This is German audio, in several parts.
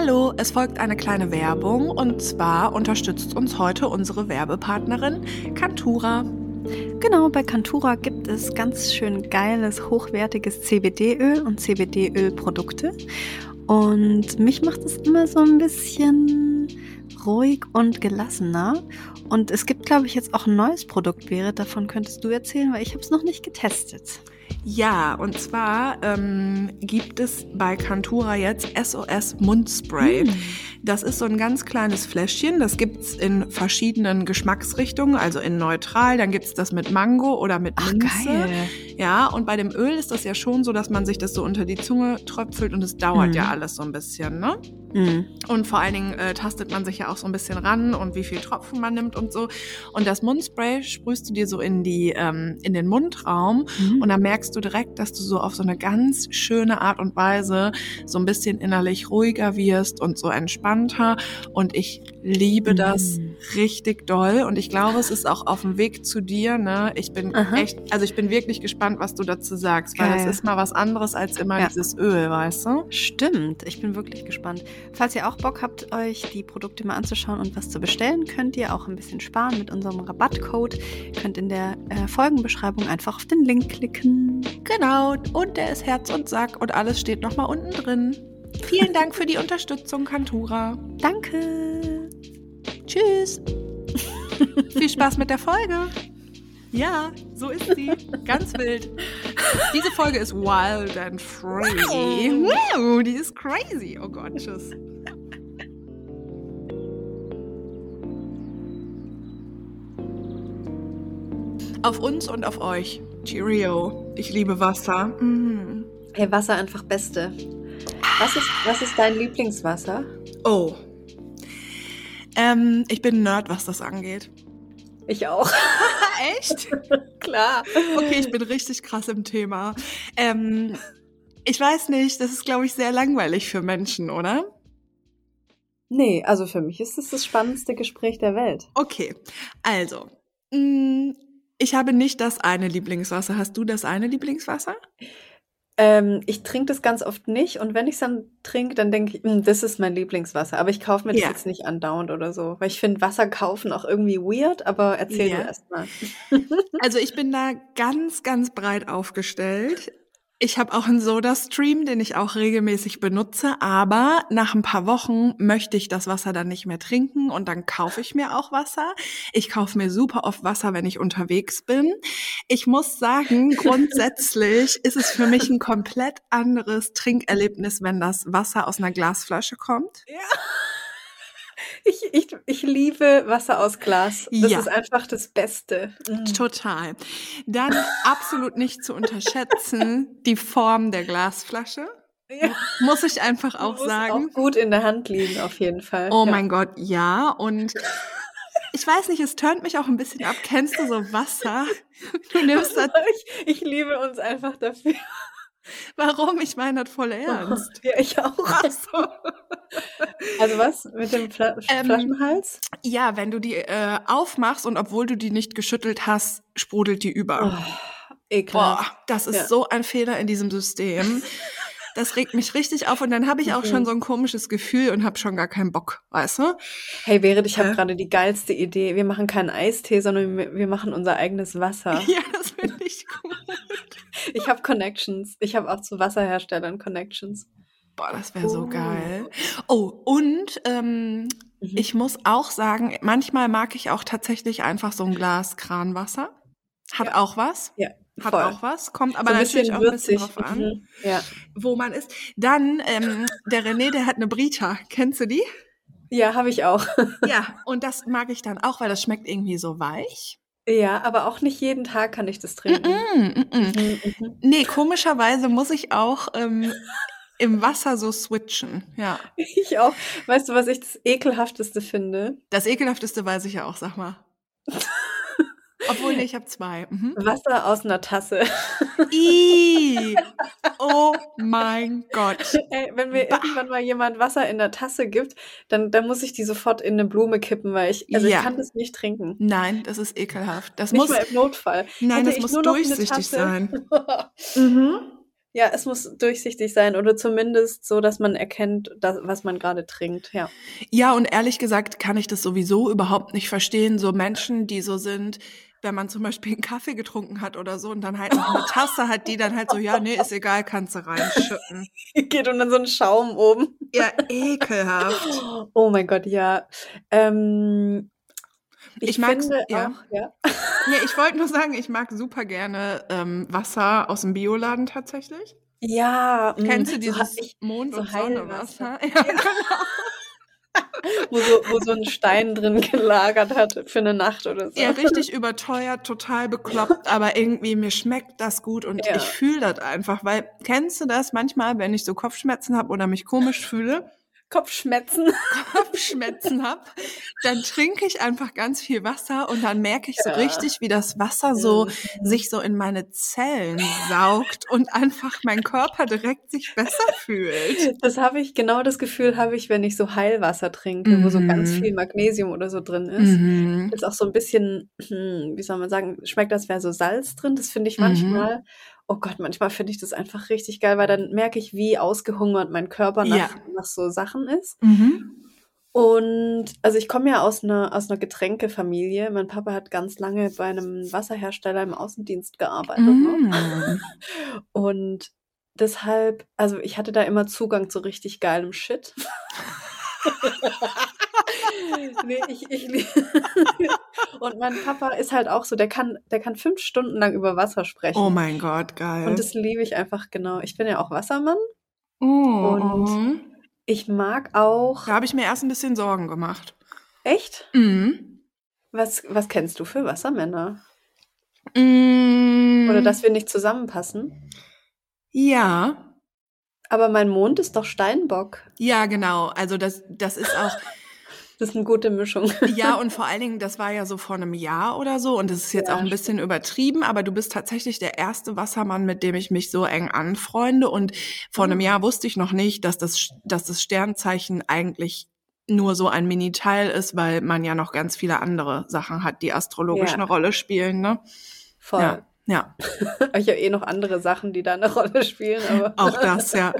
Hallo, es folgt eine kleine Werbung und zwar unterstützt uns heute unsere Werbepartnerin Cantura. Genau, bei Cantura gibt es ganz schön geiles, hochwertiges CBD-Öl und CBD-Ölprodukte. Und mich macht es immer so ein bisschen ruhig und gelassener. Und es gibt, glaube ich, jetzt auch ein neues Produkt, Berit. Davon könntest du erzählen, weil ich habe es noch nicht getestet. Ja, und zwar ähm, gibt es bei Cantura jetzt SOS Mundspray. Mm. Das ist so ein ganz kleines Fläschchen. Das gibt's in verschiedenen Geschmacksrichtungen, also in neutral. Dann gibt's das mit Mango oder mit Minze. Ach, geil. Ja, und bei dem Öl ist das ja schon so, dass man sich das so unter die Zunge tröpfelt und es dauert mm. ja alles so ein bisschen, ne? Mm. Und vor allen Dingen äh, tastet man sich ja auch so ein bisschen ran und wie viel Tropfen man nimmt und so. Und das Mundspray sprühst du dir so in die ähm, in den Mundraum und dann merkst du direkt, dass du so auf so eine ganz schöne Art und Weise so ein bisschen innerlich ruhiger wirst und so entspannter. Und ich liebe das mhm. Richtig doll. Und ich glaube, es ist auch auf dem Weg zu dir. Ne? Ich bin Aha. echt, also ich bin wirklich gespannt, was du dazu sagst, weil es ist mal was anderes als immer ja. dieses Öl, weißt du? Stimmt, ich bin wirklich gespannt. Falls ihr auch Bock habt, euch die Produkte mal anzuschauen und was zu bestellen, könnt ihr auch ein bisschen sparen mit unserem Rabattcode. Ihr könnt in der äh, Folgenbeschreibung einfach auf den Link klicken. Genau, und der ist Herz und Sack und alles steht nochmal unten drin. Vielen Dank für die Unterstützung, Kantura. Danke. Tschüss. Viel Spaß mit der Folge. Ja, so ist sie. Ganz wild. Diese Folge ist wild and free. Wow, die ist crazy. Oh Gott, tschüss. Auf uns und auf euch. Cheerio. Ich liebe Wasser. Mm. Hey, Wasser einfach Beste. Was ist, was ist dein Lieblingswasser? Oh. Ähm, ich bin Nerd, was das angeht. Ich auch. Echt? Klar. Okay, ich bin richtig krass im Thema. Ähm, ich weiß nicht, das ist, glaube ich, sehr langweilig für Menschen, oder? Nee, also für mich ist es das spannendste Gespräch der Welt. Okay, also, mh, mm, ich habe nicht das eine Lieblingswasser. Hast du das eine Lieblingswasser? Ähm, ich trinke das ganz oft nicht und wenn ich es dann trinke, dann denke ich, hm, das ist mein Lieblingswasser. Aber ich kaufe mir das ja. jetzt nicht andauernd oder so, weil ich finde Wasser kaufen auch irgendwie weird, aber erzähl ja. du erst mal. also ich bin da ganz, ganz breit aufgestellt. Ich habe auch einen Soda-Stream, den ich auch regelmäßig benutze, aber nach ein paar Wochen möchte ich das Wasser dann nicht mehr trinken und dann kaufe ich mir auch Wasser. Ich kaufe mir super oft Wasser, wenn ich unterwegs bin. Ich muss sagen, grundsätzlich ist es für mich ein komplett anderes Trinkerlebnis, wenn das Wasser aus einer Glasflasche kommt. Ja. Ich, ich, ich liebe Wasser aus Glas. Das ja. ist einfach das Beste. Mhm. Total. Dann absolut nicht zu unterschätzen, die Form der Glasflasche. Ja. Muss ich einfach auch muss sagen. Auch gut in der Hand liegen, auf jeden Fall. Oh ja. mein Gott, ja. Und ich weiß nicht, es turnt mich auch ein bisschen ab. Kennst du so Wasser? Du nimmst das. Ich, ich liebe uns einfach dafür. Warum? Ich meine das voll ernst. Ja, ich auch. So. Also was? Mit dem Fla ähm, Flaschenhals? Ja, wenn du die äh, aufmachst und obwohl du die nicht geschüttelt hast, sprudelt die über. Oh, ekelhaft. Boah, das ist ja. so ein Fehler in diesem System. Das regt mich richtig auf und dann habe ich auch schon so ein komisches Gefühl und habe schon gar keinen Bock, weißt du? Hey Berit, ich habe äh. gerade die geilste Idee. Wir machen keinen Eistee, sondern wir machen unser eigenes Wasser. Ja, das finde ich gut. Ich habe Connections. Ich habe auch zu Wasserherstellern Connections. Boah, das wäre oh. so geil. Oh, und ähm, mhm. ich muss auch sagen, manchmal mag ich auch tatsächlich einfach so ein Glas Kranwasser. Hat ja. auch was. Ja. Hat Voll. auch was, kommt aber so natürlich auch ein bisschen drauf an, mhm. ja. wo man ist. Dann, ähm, der René, der hat eine Brita. Kennst du die? Ja, habe ich auch. ja, und das mag ich dann auch, weil das schmeckt irgendwie so weich. Ja, aber auch nicht jeden Tag kann ich das trinken. Mm -mm, mm -mm. Nee, komischerweise muss ich auch ähm, im Wasser so switchen. Ja. Ich auch. Weißt du, was ich das ekelhafteste finde? Das ekelhafteste weiß ich ja auch, sag mal. Obwohl, nee, ich habe zwei. Mhm. Wasser aus einer Tasse. Ii. Oh mein Gott. Ey, wenn mir bah. irgendwann mal jemand Wasser in der Tasse gibt, dann, dann muss ich die sofort in eine Blume kippen, weil ich, also ja. ich kann das nicht trinken. Nein, das ist ekelhaft. Das nicht muss, mal im Notfall. Nein, Hätte das muss durchsichtig sein. mhm. Ja, es muss durchsichtig sein oder zumindest so, dass man erkennt, dass, was man gerade trinkt, ja. Ja, und ehrlich gesagt kann ich das sowieso überhaupt nicht verstehen. So Menschen, die so sind, wenn man zum Beispiel einen Kaffee getrunken hat oder so und dann halt noch eine Tasse hat, die dann halt so, ja, nee, ist egal, kannst du reinschütten. Geht und dann so ein Schaum oben. Ja, ekelhaft. Oh mein Gott, ja. Ähm, ich, ich mag ja. Auch, ja. Nee, ich wollte nur sagen, ich mag super gerne ähm, Wasser aus dem Bioladen tatsächlich. Ja, mm, Kennst du dieses so, Mond- und so Sonnewasser? Ja, ja. genau. wo, so, wo so ein Stein drin gelagert hat für eine Nacht oder so. Ja, richtig überteuert, total bekloppt, aber irgendwie mir schmeckt das gut und ja. ich fühle das einfach, weil kennst du das manchmal, wenn ich so Kopfschmerzen habe oder mich komisch fühle? Kopfschmerzen. Kopfschmerzen habe, dann trinke ich einfach ganz viel Wasser und dann merke ich so ja. richtig, wie das Wasser so mhm. sich so in meine Zellen saugt und einfach mein Körper direkt sich besser fühlt. Das habe ich, genau das Gefühl habe ich, wenn ich so Heilwasser trinke, mhm. wo so ganz mhm. viel Magnesium oder so drin ist. Mhm. Ist auch so ein bisschen, hm, wie soll man sagen, schmeckt das wäre so Salz drin. Das finde ich mhm. manchmal oh Gott, manchmal finde ich das einfach richtig geil, weil dann merke ich, wie ausgehungert mein Körper nach, ja. nach so Sachen ist. Mhm. Und also ich komme ja aus einer, aus einer Getränkefamilie. Mein Papa hat ganz lange bei einem Wasserhersteller im Außendienst gearbeitet. Ne? Mhm. Ne? Und deshalb, also ich hatte da immer Zugang zu richtig geilem Shit. nee, ich, ich Und mein Papa ist halt auch so, der kann, der kann fünf Stunden lang über Wasser sprechen. Oh mein Gott, geil. Und das liebe ich einfach genau. Ich bin ja auch Wassermann. Oh, und mhm. ich mag auch. Da habe ich mir erst ein bisschen Sorgen gemacht. Echt? Mhm. Was, was kennst du für Wassermänner? Mhm. Oder dass wir nicht zusammenpassen? Ja. Aber mein Mond ist doch Steinbock. Ja, genau. Also das, das ist auch. Das ist eine gute Mischung. Ja, und vor allen Dingen, das war ja so vor einem Jahr oder so und das ist jetzt ja, auch ein bisschen übertrieben, aber du bist tatsächlich der erste Wassermann, mit dem ich mich so eng anfreunde und vor einem mhm. Jahr wusste ich noch nicht, dass das, dass das Sternzeichen eigentlich nur so ein Mini-Teil ist, weil man ja noch ganz viele andere Sachen hat, die astrologisch ja. eine Rolle spielen, ne? Voll. Ja. Ja. ich habe eh noch andere Sachen, die da eine Rolle spielen, aber. Auch das, ja.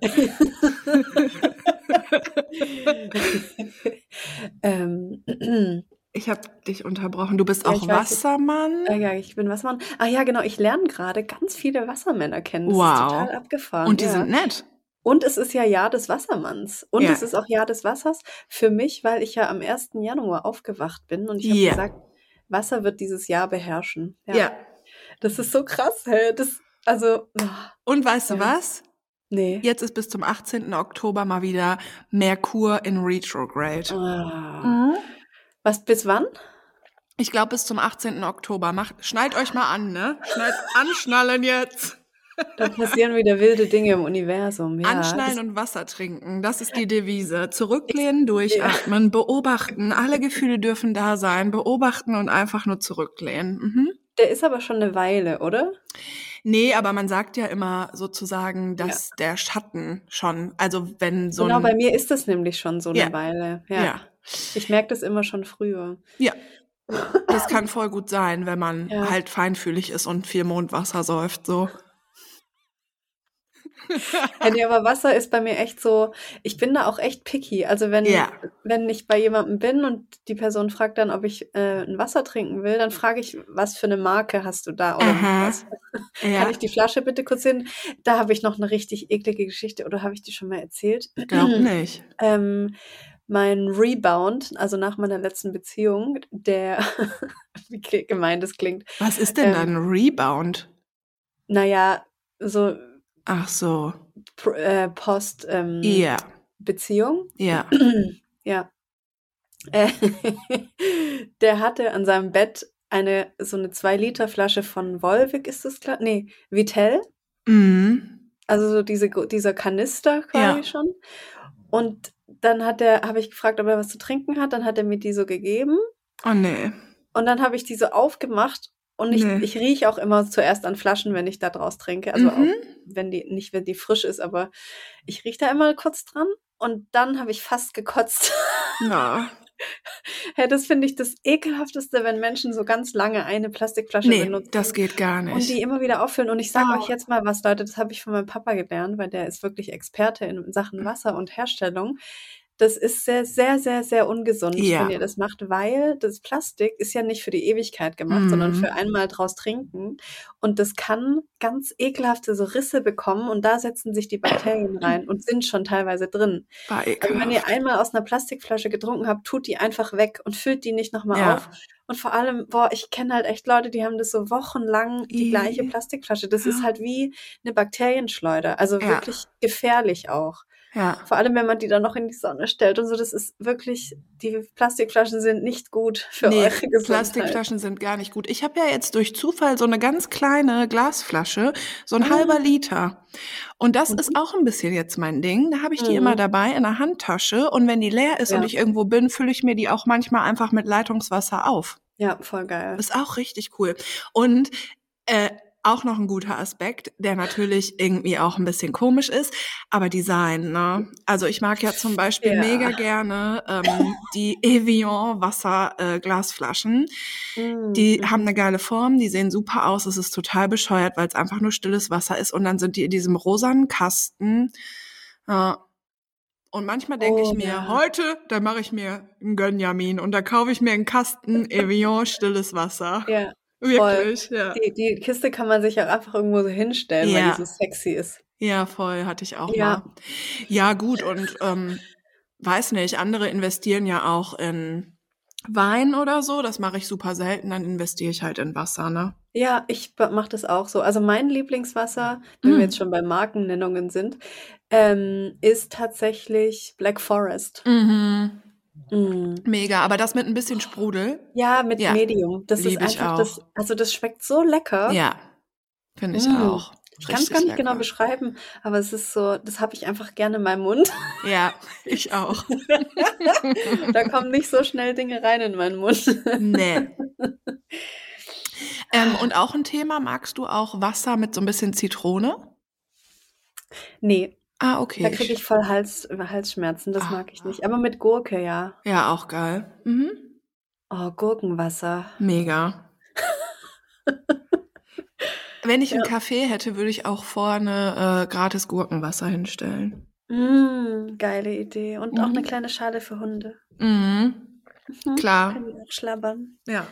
ähm, ich habe dich unterbrochen. Du bist ja, auch Wassermann. Weiß, ja, ich bin Wassermann. Ah ja, genau. Ich lerne gerade ganz viele Wassermänner kennen. Das wow. ist total abgefahren. Und die ja. sind nett. Und es ist ja Jahr des Wassermanns. Und ja. es ist auch Jahr des Wassers für mich, weil ich ja am 1. Januar aufgewacht bin und ich habe gesagt, Wasser wird dieses Jahr beherrschen. Ja. Das ist so krass, hey. Das, also. Oh. Und weißt du was? Nee. Jetzt ist bis zum 18. Oktober mal wieder Merkur in Retrograde. Oh. Mhm. Was, bis wann? Ich glaube bis zum 18. Oktober. Macht, schnallt euch mal an, ne? Schnallt, anschnallen jetzt. Da passieren wieder wilde Dinge im Universum. Ja, Anschnallen und Wasser trinken, das ist die Devise. Zurücklehnen, durchatmen, beobachten. Alle Gefühle dürfen da sein. Beobachten und einfach nur zurücklehnen. Mhm. Der ist aber schon eine Weile, oder? Nee, aber man sagt ja immer sozusagen, dass ja. der Schatten schon, also wenn so Genau, bei mir ist das nämlich schon so eine ja. Weile. Ja. ja. Ich merke das immer schon früher. Ja. Das kann voll gut sein, wenn man halt feinfühlig ist und viel Mondwasser säuft, so. Ja, nee, aber Wasser ist bei mir echt so, ich bin da auch echt picky. Also wenn, ja. wenn ich bei jemandem bin und die Person fragt dann, ob ich äh, ein Wasser trinken will, dann frage ich, was für eine Marke hast du da? Oder was? Ja. Kann ich die Flasche bitte kurz sehen? Da habe ich noch eine richtig eklige Geschichte, oder habe ich die schon mal erzählt? Ich glaube nicht. ähm, mein Rebound, also nach meiner letzten Beziehung, der, wie gemein das klingt. Was ist denn ähm, dann Rebound? Naja, so Ach so. Äh, Post ähm, ja. Beziehung. Ja. ja. Äh, der hatte an seinem Bett eine so eine 2 Liter Flasche von Volvic ist das klar? Nee, Vitell. Mhm. Also so diese dieser Kanister quasi ja. schon. Und dann hat er habe ich gefragt, ob er was zu trinken hat, dann hat er mir die so gegeben. Oh nee. Und dann habe ich die so aufgemacht und ich, nee. ich rieche auch immer zuerst an Flaschen, wenn ich da draus trinke. Also mhm. auch wenn die, nicht wenn die frisch ist, aber ich rieche da immer kurz dran und dann habe ich fast gekotzt. Ja. Hey, das finde ich das ekelhafteste, wenn Menschen so ganz lange eine Plastikflasche Nee, benutzen. das geht gar nicht. Und die immer wieder auffüllen. Und ich sage Oh. euch jetzt mal was, Leute, das habe ich von meinem Papa gelernt, weil der ist wirklich Experte in. Sachen Wasser und Herstellung. Das ist sehr, sehr, sehr, sehr ungesund, Ja. wenn ihr das macht, weil das Plastik ist ja nicht für die Ewigkeit gemacht, sondern Mhm. für einmal draus trinken. Und das kann ganz ekelhafte so Risse bekommen und da setzen sich die Bakterien rein und sind schon teilweise drin. Also wenn ihr einmal aus einer Plastikflasche getrunken habt, tut die einfach weg und füllt die nicht nochmal Ja. auf. Und vor allem, boah, ich kenne halt echt Leute, die haben das so wochenlang, die gleiche Plastikflasche. Das ist Ja. halt wie eine Bakterienschleuder. Also Ja. wirklich gefährlich auch. Ja. Vor allem, wenn man die dann noch in die Sonne stellt und so. Das ist wirklich, die Plastikflaschen sind nicht gut für Nee, eure Gesundheit. Plastikflaschen sind gar nicht gut. Ich habe ja jetzt durch Zufall so eine ganz kleine Glasflasche, so ein Ah. halber Liter. Und das Mhm. ist auch ein bisschen jetzt mein Ding. Da habe ich die Mhm. immer dabei in der Handtasche. Und wenn die leer ist Ja. und ich irgendwo bin, fülle ich mir die auch manchmal einfach mit Leitungswasser auf. Ja, voll geil. Ist auch richtig cool. Und äh, auch noch ein guter Aspekt, der natürlich irgendwie auch ein bisschen komisch ist, aber Design, ne? Also ich mag ja zum Beispiel Ja. mega gerne ähm, die Evian Wasser äh, Glasflaschen. Die Mhm. haben eine geile Form, die sehen super aus. Es ist total bescheuert, weil es einfach nur stilles Wasser ist und dann sind die in diesem rosanen Kasten. Ja. Und manchmal denke Oh, ich mir, ja. heute, da mache ich mir einen Gönjamin und da kaufe ich mir einen Kasten Evian stilles Wasser. Ja, Wirklich, ja. die, die Kiste kann man sich auch einfach irgendwo so hinstellen, weil Ja. die so sexy ist. Ja, voll, hatte ich auch Ja. mal. Ja, gut, und ähm, weiß nicht, andere investieren ja auch in Wein oder so. Das mache ich super selten, dann investiere ich halt in Wasser, ne? Ja, ich mache das auch so. Also mein Lieblingswasser, wenn Mm. wir jetzt schon bei Markennennungen sind, ähm, ist tatsächlich Black Forest. Mhm. Mm. Mega, aber das mit ein bisschen Sprudel. Ja, mit Ja, Medium. Das ist lieb ich einfach das, also das schmeckt so lecker. Ja, finde ich Mm. auch. Ich kann es gar nicht genau lecker. beschreiben, aber es ist so, das habe ich einfach gerne in meinem Mund. Ja, ich auch. da kommen nicht so schnell Dinge rein in meinen Mund. nee. Ähm, und auch ein Thema, magst du auch Wasser mit so ein bisschen Zitrone? Nee, Ah, okay. da kriege ich voll Hals, Halsschmerzen, das Ah, mag ich nicht. Aber mit Gurke, ja. Ja, auch geil. Mhm. Oh, Gurkenwasser. Mega. Wenn ich einen Ja. Kaffee hätte, würde ich auch vorne äh, gratis Gurkenwasser hinstellen. Mm, geile Idee. Und auch eine Mhm. kleine Schale für Hunde. Mhm. Mhm. Klar. Können die auch schlabbern. Ja.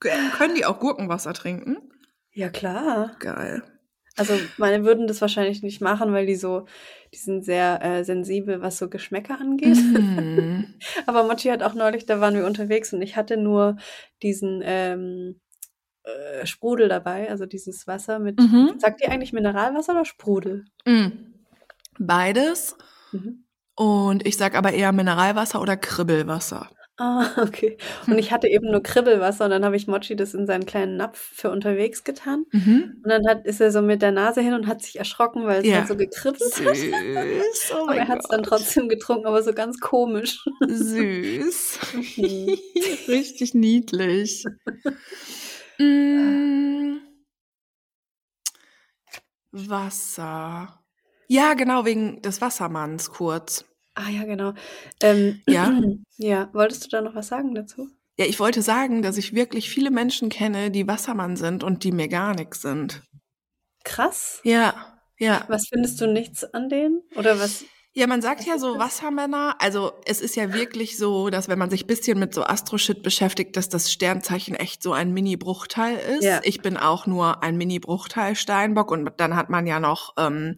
Können die auch Gurkenwasser trinken? Ja, klar. Geil. Also meine würden das wahrscheinlich nicht machen, weil die so, die sind sehr äh, sensibel, was so Geschmäcker angeht. Mhm. Aber Mochi hat auch neulich, da waren wir unterwegs und ich hatte nur diesen ähm, äh, Sprudel dabei, also dieses Wasser mit, Mhm. sagt ihr eigentlich Mineralwasser oder Sprudel? Mhm. Beides. Mhm. Und ich sag aber eher Mineralwasser oder Kribbelwasser. Ah, okay. Und ich hatte eben nur Kribbelwasser und dann habe ich Mochi das in seinen kleinen Napf für unterwegs getan. Mhm. Und dann hat, ist er so mit der Nase hin und hat sich erschrocken, weil es Ja. halt so gekribbelt hat. Süß. Oh Aber er hat es dann trotzdem getrunken, aber so ganz komisch. Süß. Richtig niedlich. Mm. Wasser. Ja, genau, wegen des Wassermanns kurz. Ah ja, genau. Ähm, Ja. ja, wolltest du da noch was sagen dazu? Ja, ich wollte sagen, dass ich wirklich viele Menschen kenne, die Wassermann sind und die mir gar nichts sind. Krass. Ja, ja. Was findest du nichts an denen? Oder was? Ja, man sagt ja so Wassermänner, also es ist ja wirklich so, dass wenn man sich bisschen mit so Astro-Shit beschäftigt, dass das Sternzeichen echt so ein Mini-Bruchteil ist. Ja. Ich bin auch nur ein Mini-Bruchteil Steinbock und dann hat man ja noch ähm,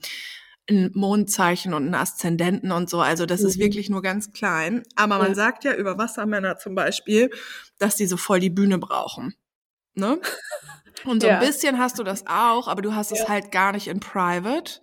ein Mondzeichen und einen Aszendenten und so, also das ist Mhm. wirklich nur ganz klein. Aber man Ja. sagt ja über Wassermänner zum Beispiel, dass die so voll die Bühne brauchen. Ne? Und so Ja. ein bisschen hast du das auch, aber du hast es Ja. halt gar nicht in Private.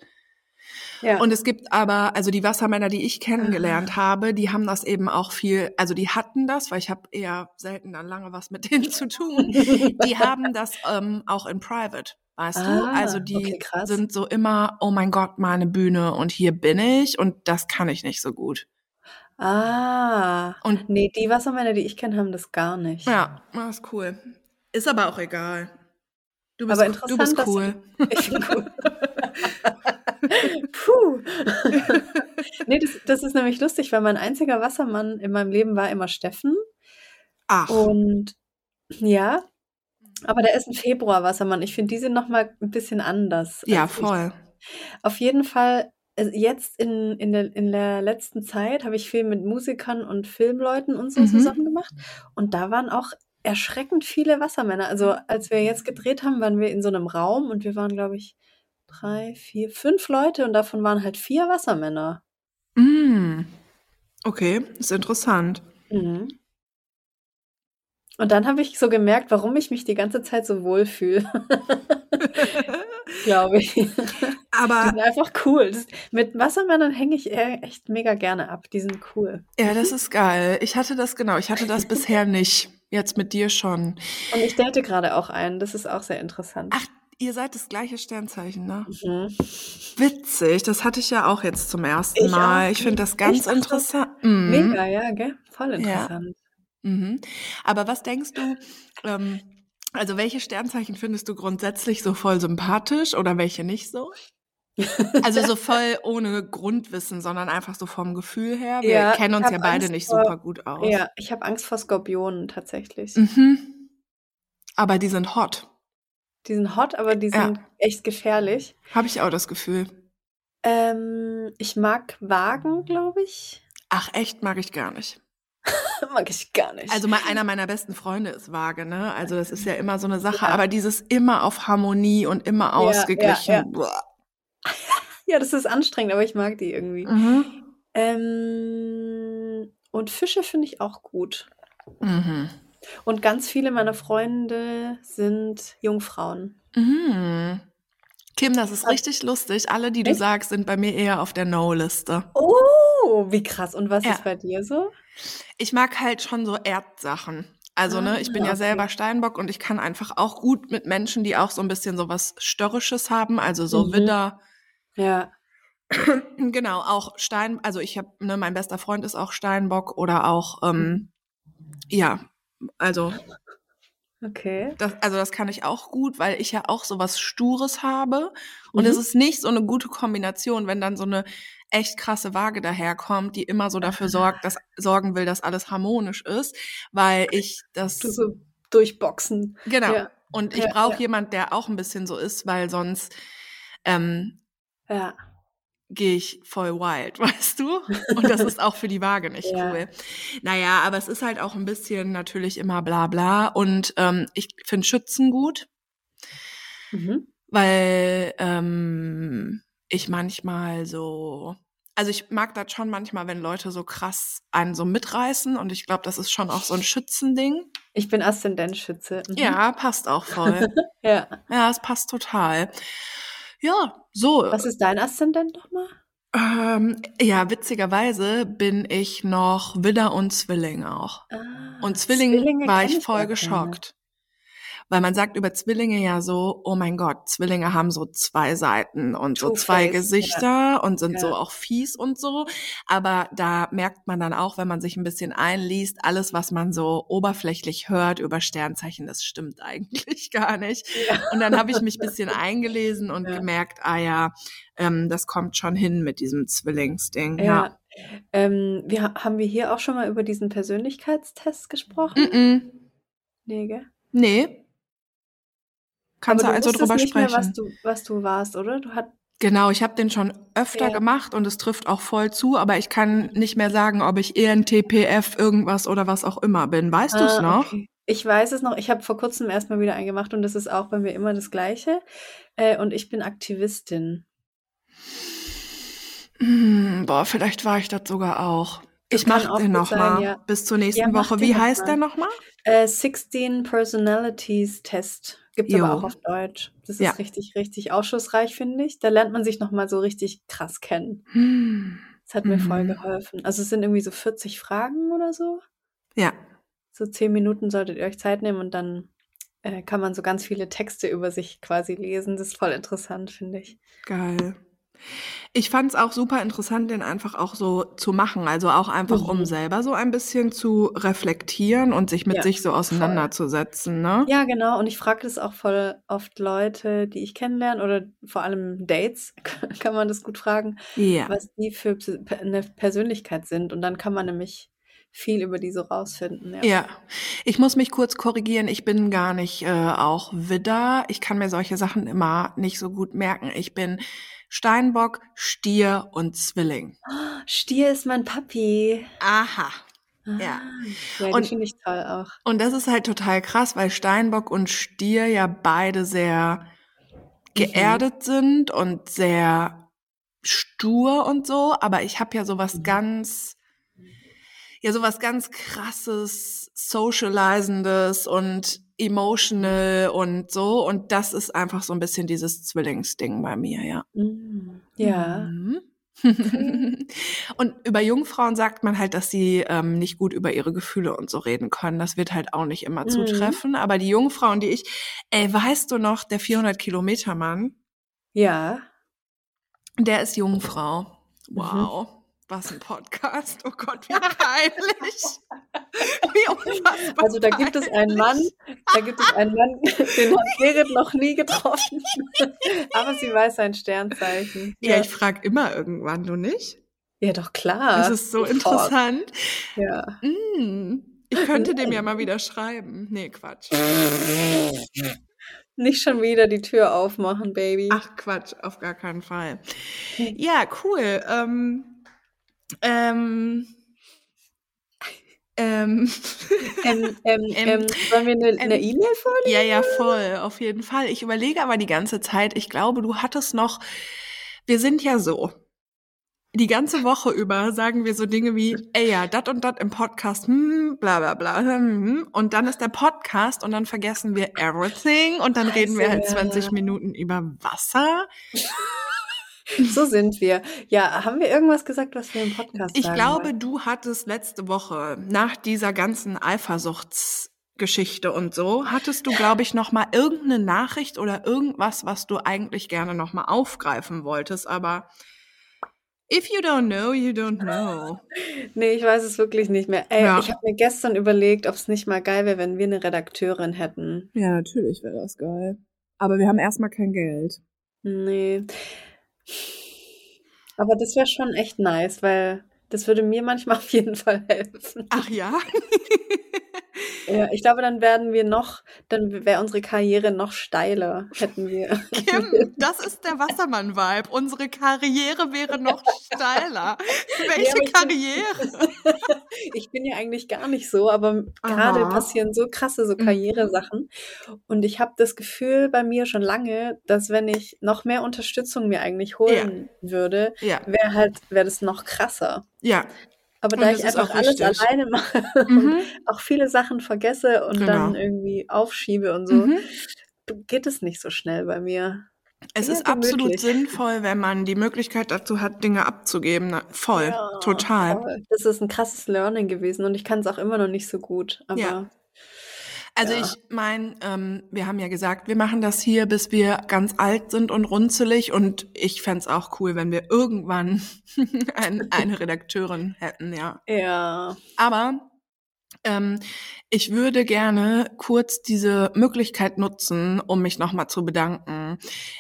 Ja. Und es gibt aber, also die Wassermänner, die ich kennengelernt Ah. habe, die haben das eben auch viel, also die hatten das, weil ich habe eher selten dann lange was mit denen zu tun. Die haben das ähm, auch in Private, weißt du? Ah, Also die okay, sind so immer, oh mein Gott, meine Bühne und hier bin ich und das kann ich nicht so gut. ah. Und Nee, die Wassermänner, die ich kenne, haben das gar nicht. ja, das ist cool. Ist aber auch egal. Du bist, Aber du interessant, bist dass cool. Ich bin cool. Puh. nee, das, das ist nämlich lustig, weil mein einziger Wassermann in meinem Leben war immer Steffen. Ach, Und ja, aber der ist ein Februar-Wassermann. Ich finde, die sind noch mal ein bisschen anders ja, als ich. voll. Auf jeden Fall, also jetzt in, in, der, in der letzten Zeit habe ich viel mit Musikern und Filmleuten und so Mhm. zusammen gemacht. Und da waren auch erschreckend viele Wassermänner. Also als wir jetzt gedreht haben, waren wir in so einem Raum und wir waren, glaube ich, drei, vier, fünf Leute und davon waren halt vier Wassermänner. Mm. Okay, ist interessant. Mhm. Und dann habe ich so gemerkt, warum ich mich die ganze Zeit so wohl fühle, glaube ich. Die Aber sind einfach cool. Das, mit Wassermännern hänge ich echt mega gerne ab. Die sind cool. ja, das ist geil. Ich hatte das genau, ich hatte das bisher nicht. Jetzt mit dir schon. Und ich date gerade auch einen. Das ist auch sehr interessant. Ach, ihr seid das gleiche Sternzeichen, ne? Mhm. Witzig, das hatte ich ja auch jetzt zum ersten Ich Mal. auch. Ich finde das ganz interessant. Mhm. Mega, ja, gell? Voll Ja. Mhm. Aber was denkst du, ähm, also welche Sternzeichen findest du grundsätzlich so voll sympathisch oder welche nicht so? Also so voll ohne Grundwissen, sondern einfach so vom Gefühl her. Wir Ja, kennen uns ja beide Angst nicht vor, super gut aus. ja, ich habe Angst vor Skorpionen tatsächlich. Mhm. Aber die sind hot. Die sind hot, aber die Ja, sind echt gefährlich. habe ich auch das Gefühl. Ähm, ich mag Wagen, glaube ich. Ach, echt mag ich gar nicht. mag ich gar nicht. Also mal einer meiner besten Freunde ist vage, ne? Also das ist ja immer so eine Sache, Ja. aber dieses immer auf Harmonie und immer Ja, ja, ausgeglichen. ja. boah. Ja, das ist anstrengend, aber ich mag die irgendwie. Mhm. Ähm, und Fische finde ich auch gut. Mhm. Und ganz viele meiner Freunde sind Jungfrauen. Mhm. Kim, das ist Hat- richtig lustig. Alle, die du Echt? sagst, sind bei mir eher auf der No-Liste. Oh, wie krass. Und was Ja. ist bei dir so? Ich mag halt schon so Erdsachen. Also, ne, ich bin Ah, ja okay. selber Steinbock und ich kann einfach auch gut mit Menschen, die auch so ein bisschen so was Störrisches haben, also so Mhm. Widder. Ja. Genau, auch Stein, also ich habe, ne, mein bester Freund ist auch Steinbock oder auch, ähm, ja, also Okay. das, also das kann ich auch gut, weil ich ja auch so was Stures habe. Und es Mhm. ist nicht so eine gute Kombination, wenn dann so eine echt krasse Waage daherkommt, die immer so dafür sorgt, dass, sorgen will, dass alles harmonisch ist, weil ich das, Du so durchboxen. genau. Ja. Und ich Ja, brauche ja. jemand, der auch ein bisschen so ist, weil sonst ähm, Ja. gehe ich voll wild, weißt du? Und das ist auch für die Waage nicht Ja. cool. Naja, aber es ist halt auch ein bisschen natürlich immer bla bla. Und ähm, ich finde Schützen gut, Mhm. weil ähm, ich manchmal so, also ich mag das schon manchmal, wenn Leute so krass einen so mitreißen. Und ich glaube, das ist schon auch so ein Schützending. Ich bin Aszendentschütze. Mhm. Ja, passt auch voll. Ja. ja, es passt total. Ja, so. Was ist dein Aszendent nochmal? Ähm, ja, witzigerweise bin ich noch Widder und Zwilling auch. Ah, Und Zwilling Zwillinge war ich voll geschockt. Weil man sagt über Zwillinge ja so, oh mein Gott, Zwillinge haben so zwei Seiten und so zwei Two-Face, ja. Gesichter und sind so Ja. auch fies und so. Aber da merkt man dann auch, wenn man sich ein bisschen einliest, alles, was man so oberflächlich hört über Sternzeichen, das stimmt eigentlich gar nicht. Ja. Und dann habe ich mich ein bisschen eingelesen und gemerkt, ah ja, ähm, das kommt schon hin mit diesem Zwillingsding. Ja. Ähm, wir, haben wir hier auch schon mal über diesen Persönlichkeitstest gesprochen? Mm-mm. Nee, gell? Nee. Kannst Aber du also drüber nicht sprechen? Mehr, was, du, was du warst, oder? Du hat, Genau, ich habe den schon öfter Ja. gemacht und es trifft auch voll zu, aber ich kann nicht mehr sagen, ob ich ENTPF irgendwas oder was auch immer bin. Weißt du es Ah, noch? okay. Ich weiß es noch. Ich habe vor kurzem erst mal wieder einen gemacht und das ist auch bei mir immer das Gleiche. Äh, und ich bin Aktivistin. Hm, boah, vielleicht war ich das sogar auch. Das Ich kann mach auch den gut noch sein, mal ja. bis zur Ja, nächsten mach Woche. Wie heißt mal. der noch mal? Äh, 16 Personalities Test. Gibt's aber Jo. auch auf Deutsch. Das ist Ja. richtig, richtig aufschlussreich, finde ich. Da lernt man sich nochmal so richtig krass kennen. Hm. Das hat mir voll Mhm. geholfen. Also es sind irgendwie so 40 Fragen oder so. Ja, So 10 Minuten solltet ihr euch Zeit nehmen und dann äh, kann man so ganz viele Texte über sich quasi lesen. Das ist voll interessant, finde ich. geil. Ich fand es auch super interessant, den einfach auch so zu machen. Also auch einfach, um Mhm. selber so ein bisschen zu reflektieren und sich mit Ja, sich so auseinanderzusetzen, ne? Ja, genau. Und ich frage das auch voll oft Leute, die ich kennenlerne oder vor allem Dates, kann man das gut fragen, Ja. was die für eine Persönlichkeit sind. Und dann kann man nämlich viel über die so rausfinden. Ja. Ja, ich muss mich kurz korrigieren. Ich bin gar nicht äh, auch Widder. Ich kann mir solche Sachen immer nicht so gut merken. Ich bin Steinbock, Stier und Zwilling. Stier ist mein Papi. Aha. Ah, Ja. Ja, Und- finde ich toll auch. Und das ist halt total krass, weil Steinbock und Stier ja beide sehr geerdet sind und sehr stur und so. Aber ich habe ja sowas Mhm. ganz, ja, sowas ganz krasses, socializendes und emotional und so. Und das ist einfach so ein bisschen dieses Zwillingsding bei mir, ja. Mm, Ja. Mhm. und über Jungfrauen sagt man halt, dass sie ähm, nicht gut über ihre Gefühle und so reden können. Das wird halt auch nicht immer Mhm. zutreffen. Aber die Jungfrauen, die ich, ey, weißt du noch, der 400 Kilometer Mann, Ja. der ist Jungfrau. Mhm. Was ein Podcast. Oh Gott, wie peinlich. wie unfassbar. Also da gibt es einen Mann, da gibt es einen Mann, den hat Gerrit noch nie getroffen. Aber sie weiß sein Sternzeichen. Ja, ich frage immer irgendwann, du nicht? ja doch klar. Das ist so Sofort. interessant. Ja. Mm, ich könnte dem ja mal wieder schreiben. Nee, Quatsch. Nicht schon wieder die Tür aufmachen, Baby. Ach Quatsch, auf gar keinen Fall. Ja, cool. Ähm, ähm, ähm, Ähm, ähm, Ähm, ähm, wir eine ähm, E-Mail vorlesen? ja, ja, voll, auf jeden Fall. Ich überlege aber die ganze Zeit, ich glaube, du hattest noch, wir sind ja so. Die ganze Woche über sagen wir so Dinge wie, ey ja, dat und dat im Podcast, hm, bla bla bla, hm, und dann ist der Podcast und dann vergessen wir everything und dann reden wir halt Scheiße, ja. 20 Minuten über Wasser. So sind wir. Ja, haben wir irgendwas gesagt, was wir im Podcast Ich sagen glaube, wollten? du hattest letzte Woche nach dieser ganzen Eifersuchtsgeschichte und so, hattest du, glaube ich, noch mal irgendeine Nachricht oder irgendwas, was du eigentlich gerne noch mal aufgreifen wolltest, aber if you don't know, you don't know. Nee, ich weiß es wirklich nicht mehr. Ey, Ja. ich habe mir gestern überlegt, ob es nicht mal geil wäre, wenn wir eine Redakteurin hätten. Ja, natürlich wäre das geil. Aber wir haben erstmal kein Geld. Nee. Aber das wäre schon echt nice, weil das würde mir manchmal auf jeden Fall helfen. Ach ja? Ja, ich glaube, dann werden wir noch, dann wäre unsere Karriere noch steiler, hätten wir. Kim, das ist der Wassermann-Vibe. Unsere Karriere wäre noch steiler. Welche ich bin- Karriere? Ich bin ja eigentlich gar nicht so, aber gerade passieren so krasse so Mhm. Karrieresachen. Und ich habe das Gefühl bei mir schon lange, dass wenn ich noch mehr Unterstützung mir eigentlich holen würde, Ja, wäre halt, wäre das noch krasser. ja. Aber Und da ich einfach auch alles alleine mache und Mhm. auch viele Sachen vergesse und dann Genau. irgendwie aufschiebe und so, Mhm. geht es nicht so schnell bei mir. Es Ja, ist absolut sinnvoll, wenn man die Möglichkeit dazu hat, Dinge abzugeben. Voll, total. voll. Das ist ein krasses Learning gewesen und ich kann es auch immer noch nicht so gut. Aber Ja. Also Ja. ich meine, ähm, wir haben ja gesagt, wir machen das hier, bis wir ganz alt sind und runzelig. Und ich fänd's auch cool, wenn wir irgendwann ein, eine Redakteurin hätten, ja. ja. Aber ähm, ich würde gerne kurz diese Möglichkeit nutzen, um mich nochmal zu bedanken.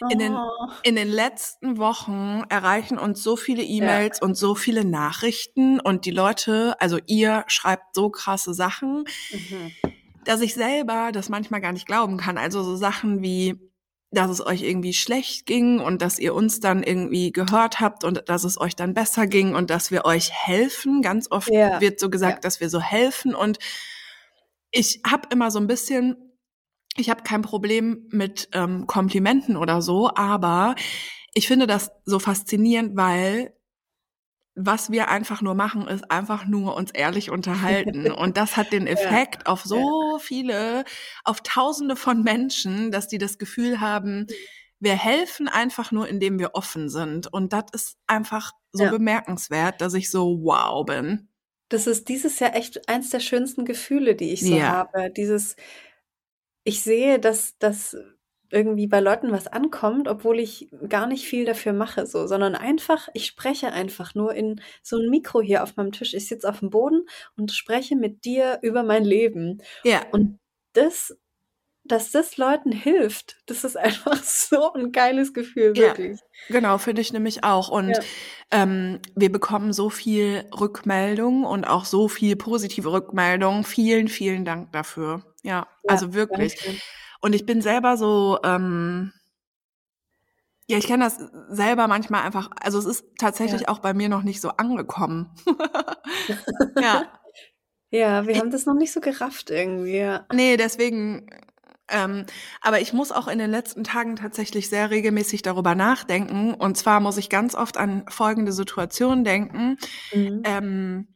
In den- Oh. In den letzten Wochen erreichen uns so viele E-Mails und so viele Nachrichten und die Leute, also ihr schreibt so krasse Sachen, Mhm. Dass ich selber das manchmal gar nicht glauben kann. Also so Sachen wie, dass es euch irgendwie schlecht ging und dass ihr uns dann irgendwie gehört habt und dass es euch dann besser ging und dass wir euch helfen. Ganz oft Ja, wird so gesagt, ja. dass wir so helfen und ich habe immer so ein bisschen, ich habe kein Problem mit ähm, Komplimenten oder so, aber ich finde das so faszinierend, weil was wir einfach nur machen, ist einfach nur uns ehrlich unterhalten. Und das hat den Effekt auf so viele, auf tausende von Menschen, dass die das Gefühl haben, wir helfen einfach nur, indem wir offen sind. Und das ist einfach so Ja. bemerkenswert, dass ich so wow bin. Das ist dieses Jahr echt eins der schönsten Gefühle, die ich so Ja. habe. Dieses, ich sehe, dass, dass irgendwie bei Leuten was ankommt, obwohl ich gar nicht viel dafür mache, so, sondern einfach, ich spreche einfach nur in so ein Mikro hier auf meinem Tisch. Ich sitze auf dem Boden und spreche mit dir über mein Leben. Ja. Und das, dass das Leuten hilft, das ist einfach so ein geiles Gefühl, Ja. wirklich. Genau, finde ich nämlich auch. Und Ja. ähm, wir bekommen so viel Rückmeldung und auch so viel positive Rückmeldung. Vielen, vielen Dank dafür. Ja, Ja, also wirklich. Dankeschön. Und ich bin selber so, ähm, ja, ich kenne das selber manchmal einfach, also es ist tatsächlich Ja. auch bei mir noch nicht so angekommen. ja, Ja, wir ich, haben das noch nicht so gerafft irgendwie, ja. nee, deswegen, ähm, aber ich muss auch in den letzten Tagen tatsächlich sehr regelmäßig darüber nachdenken. Und zwar muss ich ganz oft an folgende Situation denken. Mhm. Ähm,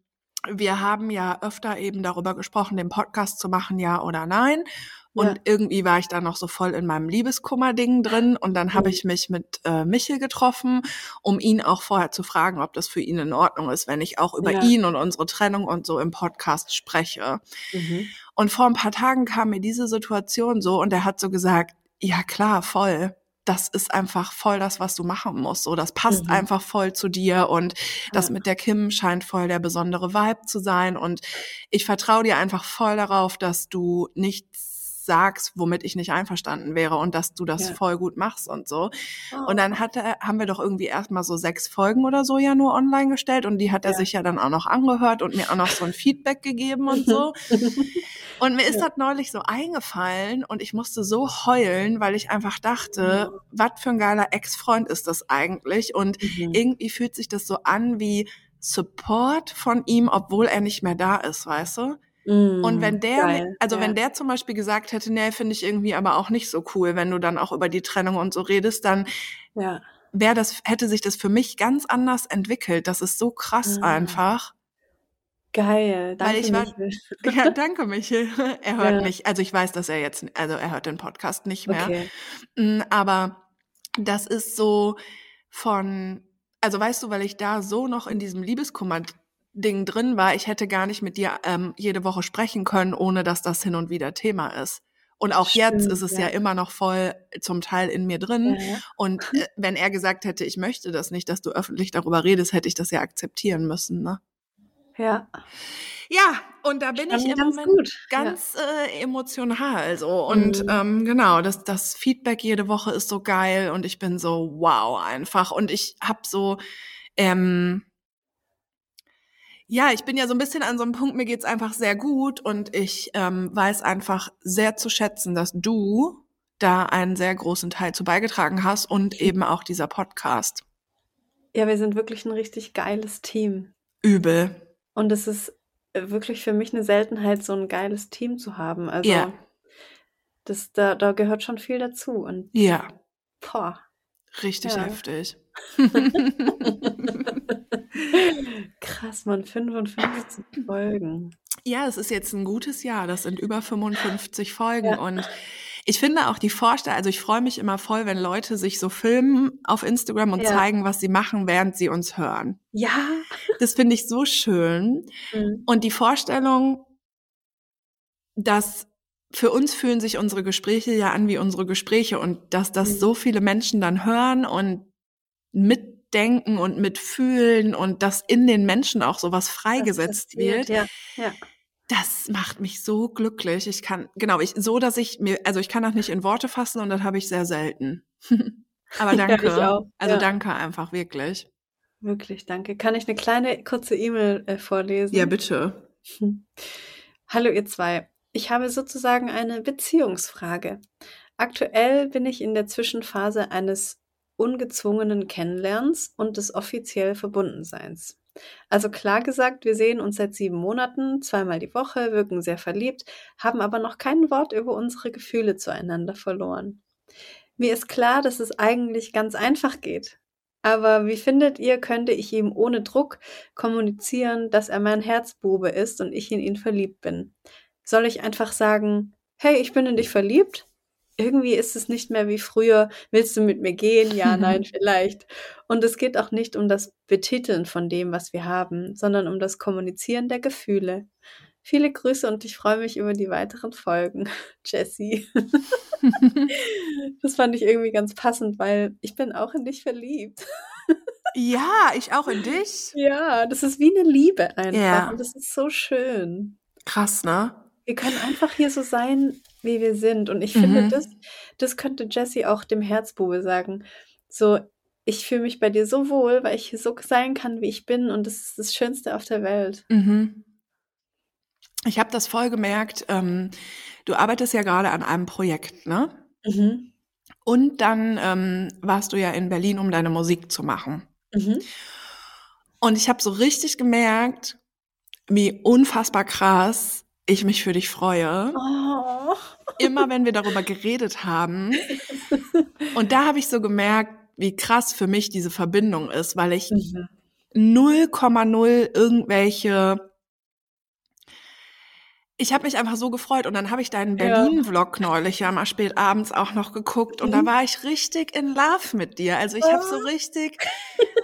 wir haben ja öfter eben darüber gesprochen, den Podcast zu machen, ja oder nein. Ja. Und irgendwie war ich da noch so voll in meinem Liebeskummer-Ding drin. Und dann habe Mhm. ich mich mit äh, Michel getroffen, um ihn auch vorher zu fragen, ob das für ihn in Ordnung ist, wenn ich auch über Ja. ihn und unsere Trennung und so im Podcast spreche. Mhm. Und vor ein paar Tagen kam mir diese Situation so und er hat so gesagt, ja klar, voll. Das ist einfach voll das, was du machen musst. So, das passt Mhm. einfach voll zu dir und das Ja. mit der Kim scheint voll der besondere Vibe zu sein und ich vertraue dir einfach voll darauf, dass du nichts sagst, womit ich nicht einverstanden wäre und dass du das Ja. voll gut machst und so. Oh. Und dann hat er, haben wir doch irgendwie erstmal so sechs Folgen oder so ja nur online gestellt und die hat er Ja. sich ja dann auch noch angehört und mir auch noch so ein Feedback gegeben und so. Und mir ist Ja. das neulich so eingefallen und ich musste so heulen, weil ich einfach dachte, was für ein geiler Ex-Freund ist das eigentlich? Und Mhm. irgendwie fühlt sich das so an wie Support von ihm, obwohl er nicht mehr da ist, weißt du? Und wenn Mm, der, geil. also Ja. wenn der zum Beispiel gesagt hätte, nee, finde ich irgendwie aber auch nicht so cool, wenn du dann auch über die Trennung und so redest, dann Ja. wäre das, hätte sich das für mich ganz anders entwickelt. Das ist so krass Ah. einfach. Geil. Weil Danke, ich war, Michel. ja, danke Michel. Er hört Ja. nicht, also ich weiß, dass er jetzt, also er hört den Podcast nicht mehr. Okay. Mm, Aber das ist so von, also weißt du, weil ich da so noch in diesem Liebeskummer-Ding drin war, ich hätte gar nicht mit dir ähm, jede Woche sprechen können, ohne dass das hin und wieder Thema ist. Und auch jetzt Stimmt, ist es ja. ja. immer noch voll zum Teil in mir drin. Ja. Und äh, wenn er gesagt hätte, ich möchte das nicht, dass du öffentlich darüber redest, hätte ich das ja akzeptieren müssen. Ne? Ja. Ja, und da bin Spannend, ich im ganz Moment gut. ganz äh, emotional so und Mhm. ähm, genau das das Feedback jede Woche ist so geil und ich bin so wow einfach und ich hab so ähm, ja ich bin ja so ein bisschen an so einem Punkt mir geht's einfach sehr gut und ich ähm, weiß einfach sehr zu schätzen dass du da einen sehr großen Teil zu beigetragen hast und eben auch dieser Podcast Ja, wir sind wirklich ein richtig geiles Team. übel Und es ist äh, wirklich für mich eine Seltenheit, so ein geiles Team zu haben. Also Ja. das, da, da gehört schon viel dazu. Und ja boah. richtig Ja. heftig Krass, man, 55 Folgen. Ja, es ist jetzt ein gutes Jahr. Das sind über 55 Folgen. Ja. Und ich finde auch die Vorstellung, also ich freue mich immer voll, wenn Leute sich so filmen auf Instagram und Ja. zeigen, was sie machen, während sie uns hören. Ja. Das finde ich so schön. Mhm. Und die Vorstellung, dass für uns fühlen sich unsere Gespräche ja an wie unsere Gespräche und dass das Mhm. so viele Menschen dann hören und mitdenken und mitfühlen und dass in den Menschen auch sowas freigesetzt wird. Ja. ja. Das macht mich so glücklich. Ich kann, genau, ich, so, dass ich mir, also ich kann das nicht in Worte fassen und das habe ich sehr selten. Aber Ja, danke. ich auch, Also ja. danke einfach, wirklich. Wirklich, danke. Kann ich eine kleine kurze E-Mail äh, vorlesen? Ja, bitte. Hm. Hallo ihr zwei. Ich habe sozusagen eine Beziehungsfrage. Aktuell bin ich in der Zwischenphase eines ungezwungenen Kennenlernens und des offiziell Verbundenseins. Also klar gesagt, wir sehen uns seit sieben Monaten, zweimal die Woche, wirken sehr verliebt, haben aber noch kein Wort über unsere Gefühle zueinander verloren. Mir ist klar, dass es eigentlich ganz einfach geht. Aber wie findet ihr, könnte ich ihm ohne Druck kommunizieren, dass er mein Herzbube ist und ich in ihn verliebt bin? Soll ich einfach sagen, hey, ich bin in dich verliebt? Irgendwie ist es nicht mehr wie früher, willst du mit mir gehen? Ja, nein, vielleicht. Und es geht auch nicht um das Betiteln von dem, was wir haben, sondern um das Kommunizieren der Gefühle. Viele Grüße und ich freue mich über die weiteren Folgen, Jessie. das fand ich irgendwie ganz passend, weil ich bin auch in dich verliebt. Ja, ich auch in dich. Ja, das ist wie eine Liebe einfach. Ja. Und das ist so schön. Krass, ne? Wir können einfach hier so sein, wie wir sind. Und ich finde, Mhm. das, das könnte Jessie auch dem Herzbube sagen. So, ich fühle mich bei dir so wohl, weil ich hier so sein kann, wie ich bin. Und das ist das Schönste auf der Welt. Mhm. Ich habe das voll gemerkt. Ähm, du arbeitest ja gerade an einem Projekt, ne? Mhm. Und dann ähm, warst du ja in Berlin, um deine Musik zu machen. Mhm. Und ich habe so richtig gemerkt, wie unfassbar krass ich mich für dich freue. Oh. Immer wenn wir darüber geredet haben. Und da habe ich so gemerkt, wie krass für mich diese Verbindung ist, weil ich Mhm. 0,0 irgendwelche. Ich habe mich einfach so gefreut und dann habe ich deinen Ja. Berlin-Vlog neulich ja mal spät abends auch noch geguckt und da Mhm. war ich richtig in Love mit dir. Also ich habe so Ah. richtig,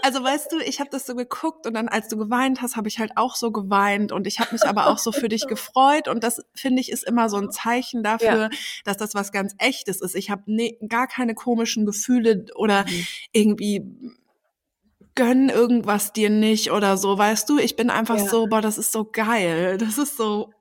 also weißt du, ich habe das so geguckt und dann als du geweint hast, habe ich halt auch so geweint und ich habe mich aber auch so für dich gefreut und das finde ich ist immer so ein Zeichen dafür, dass das was ganz echtes ist. Ich habe ne, gar keine komischen Gefühle oder Mhm. irgendwie gönn irgendwas dir nicht oder so, weißt du? Ich bin einfach Ja. so, boah, das ist so geil. Das ist so,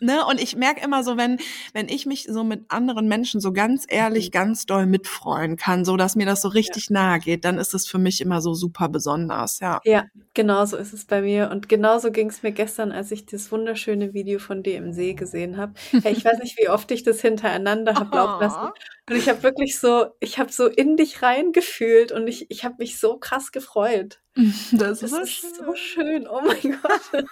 ne? Und ich merke immer so, wenn, wenn ich mich so mit anderen Menschen so ganz ehrlich, Mhm. ganz doll mitfreuen kann, so dass mir das so richtig nahe geht, dann ist es für mich immer so super besonders, ja. Ja, genau so ist es bei mir. Und genauso ging es mir gestern, als ich das wunderschöne Video von dir im See gesehen habe. Hey, ich weiß nicht, wie oft ich das hintereinander habe laufen lassen. Und ich habe wirklich so, ich habe so in dich reingefühlt und ich, ich habe mich so krass gefreut. Das, Das ist so ist so schön. oh mein Gott.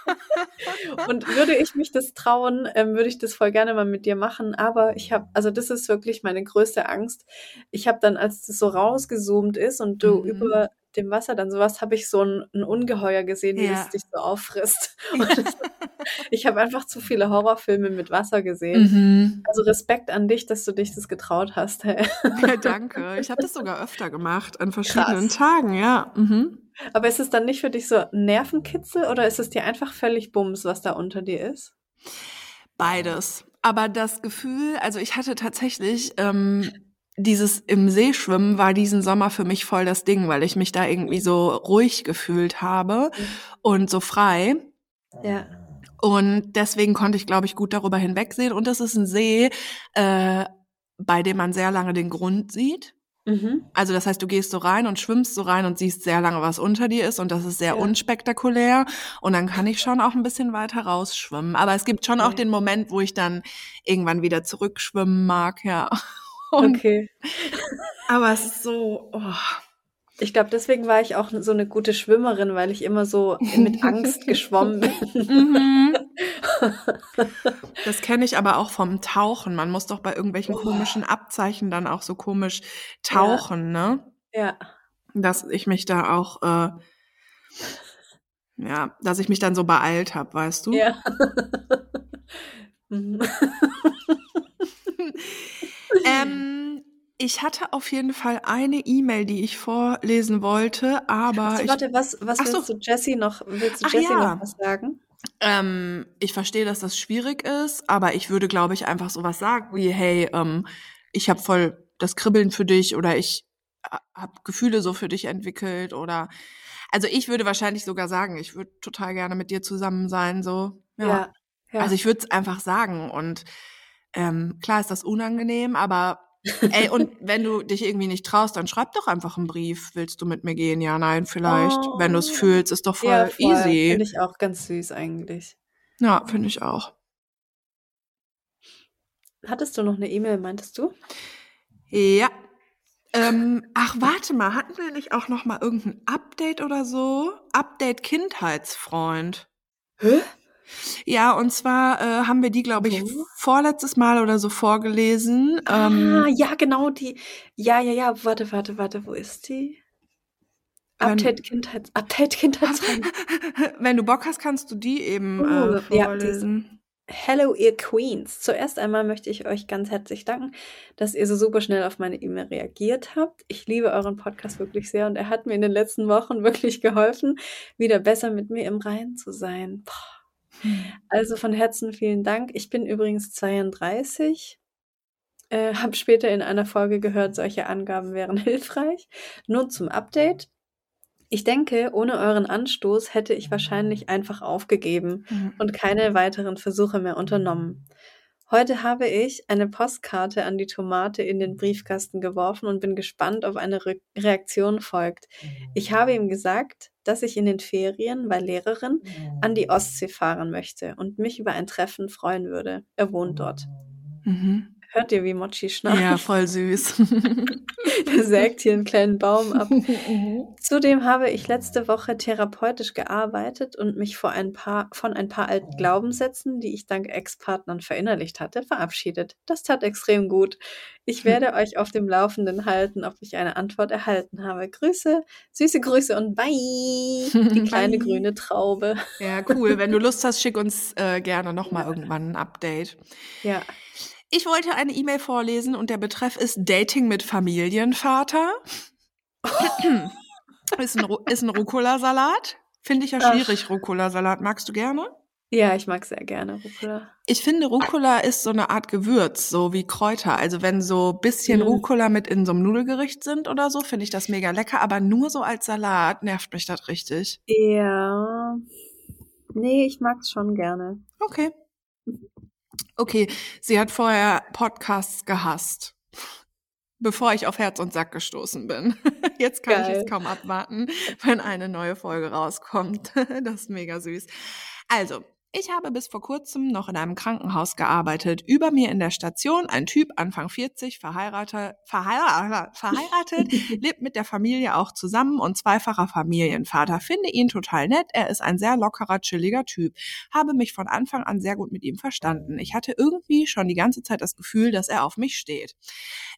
Und würde ich mich das trauen, ähm, würde ich das voll gerne mal mit dir machen. Aber ich habe, also das ist wirklich meine größte Angst. Ich habe dann, als das so rausgezoomt ist und du Mhm. über dem Wasser dann sowas, habe ich so ein, ein Ungeheuer gesehen, wie Ja. es dich so auffrisst. Und das, ich habe einfach zu viele Horrorfilme mit Wasser gesehen. Mhm. Also Respekt an dich, dass du dich das getraut hast. Hey. Ja, danke. Ich habe das sogar öfter gemacht, an verschiedenen Krass. Tagen, ja. Mhm. Aber ist es dann nicht für dich so Nervenkitzel oder ist es dir einfach völlig Bums, was da unter dir ist? Beides. Aber das Gefühl, also ich hatte tatsächlich ähm, dieses im See schwimmen war diesen Sommer für mich voll das Ding, weil ich mich da irgendwie so ruhig gefühlt habe und so frei. Ja. Und deswegen konnte ich, glaube ich, gut darüber hinwegsehen. Und das ist ein See, äh, bei dem man sehr lange den Grund sieht. Mhm. Also das heißt, du gehst so rein und schwimmst so rein und siehst sehr lange, was unter dir ist und das ist sehr Ja. unspektakulär und dann kann ich schon auch ein bisschen weiter rausschwimmen. Aber es gibt schon auch Okay. den Moment, wo ich dann irgendwann wieder zurückschwimmen mag, ja. Und, Okay. Aber es ist so, oh. Ich glaube, deswegen war ich auch so eine gute Schwimmerin, weil ich immer so mit Angst geschwommen bin. Mhm. Das kenne ich aber auch vom Tauchen. Man muss doch bei irgendwelchen Oh. komischen Abzeichen dann auch so komisch tauchen, ne? Ja. Dass ich mich da auch, äh, ja, dass ich mich dann so beeilt habe, weißt du? Ja. Mhm. Ähm, ich hatte auf jeden Fall eine E-Mail, die ich vorlesen wollte, aber ich, warte, was, was Ach so. willst du Jessie noch, willst du Ach Jessie ja. noch was sagen? ähm, ich verstehe, dass das schwierig ist, aber ich würde, glaube ich, einfach sowas sagen wie, hey, ähm, ich habe voll das Kribbeln für dich oder ich habe Gefühle so für dich entwickelt oder also ich würde wahrscheinlich sogar sagen, ich würde total gerne mit dir zusammen sein, so. Ja. Ja. ja. Also ich würde es einfach sagen und ähm, klar ist das unangenehm, aber ey, und wenn du dich irgendwie nicht traust, dann schreib doch einfach einen Brief. Willst du mit mir gehen? Ja, nein, vielleicht. Oh. Wenn du es fühlst, ist doch voll, ja, voll. easy. Finde ich auch ganz süß eigentlich. Ja, finde ich auch. Hattest du noch eine E-Mail, meintest du? Ja. Ähm, ach, warte mal, hatten wir nicht auch noch mal irgendein Update oder so? Update Kindheitsfreund. Hä? Ja, und zwar äh, haben wir die, glaube ich, Wo? vorletztes Mal oder so vorgelesen. Ähm, ah, ja, genau, die. Ja, ja, ja, warte, warte, warte, wo ist die? Update Kindheits, Update. Wenn du Bock hast, kannst du die eben Oh, äh, ja, die ist- vorlesen. Hello, ihr Queens. Zuerst einmal möchte ich euch ganz herzlich danken, dass ihr so super schnell auf meine E-Mail reagiert habt. Ich liebe euren Podcast wirklich sehr und er hat mir in den letzten Wochen wirklich geholfen, wieder besser mit mir im Reinen zu sein. Boah. Also von Herzen vielen Dank. Ich bin übrigens 32. Äh, habe später in einer Folge gehört, solche Angaben wären hilfreich. Nun zum Update. Ich denke, ohne euren Anstoß hätte ich wahrscheinlich einfach aufgegeben Mhm. und keine weiteren Versuche mehr unternommen. Heute habe ich eine Postkarte an die Tomate in den Briefkasten geworfen und bin gespannt, ob eine Re Reaktion folgt. Ich habe ihm gesagt, dass ich in den Ferien, weil Lehrerin, an die Ostsee fahren möchte und mich über ein Treffen freuen würde. Er wohnt dort. Mhm. Hört ihr, wie Mochi schnarcht? Ja, voll süß. Er sägt hier einen kleinen Baum ab. Zudem habe ich letzte Woche therapeutisch gearbeitet und mich vor ein paar, von ein paar alten Glaubenssätzen, die ich dank Ex-Partnern verinnerlicht hatte, verabschiedet. Das tat extrem gut. Ich werde euch auf dem Laufenden halten, ob ich eine Antwort erhalten habe. Grüße, süße Grüße und bye! Die kleine Bye. grüne Traube. ja, cool. Wenn du Lust hast, schick uns äh, gerne nochmal irgendwann ein Update. Ja. Ich wollte eine E-Mail vorlesen und der Betreff ist Dating mit Familienvater. ist ein, ist ein Rucola-Salat. Finde ich ja schwierig, Rucola-Salat. Magst du gerne? Ja, ich mag sehr gerne Rucola. Ich finde, Rucola ist so eine Art Gewürz, so wie Kräuter. Also wenn so bisschen Mhm. Rucola mit in so einem Nudelgericht sind oder so, finde ich das mega lecker. Aber nur so als Salat nervt mich das richtig. Ja. Nee, ich mag's schon gerne. Okay. Okay, sie hat vorher Podcasts gehasst. Bevor ich auf Herz und Sack gestoßen bin. Jetzt kann ich Geil. es kaum abwarten, wenn eine neue Folge rauskommt. Das ist mega süß. Also, ich habe bis vor kurzem noch in einem Krankenhaus gearbeitet. Über mir in der Station ein Typ, Anfang 40, verheiratet, verheiratet, verheiratet lebt mit der Familie auch zusammen und zweifacher Familienvater. Finde ihn total nett. Er ist ein sehr lockerer, chilliger Typ. Habe mich von Anfang an sehr gut mit ihm verstanden. Ich hatte irgendwie schon die ganze Zeit das Gefühl, dass er auf mich steht.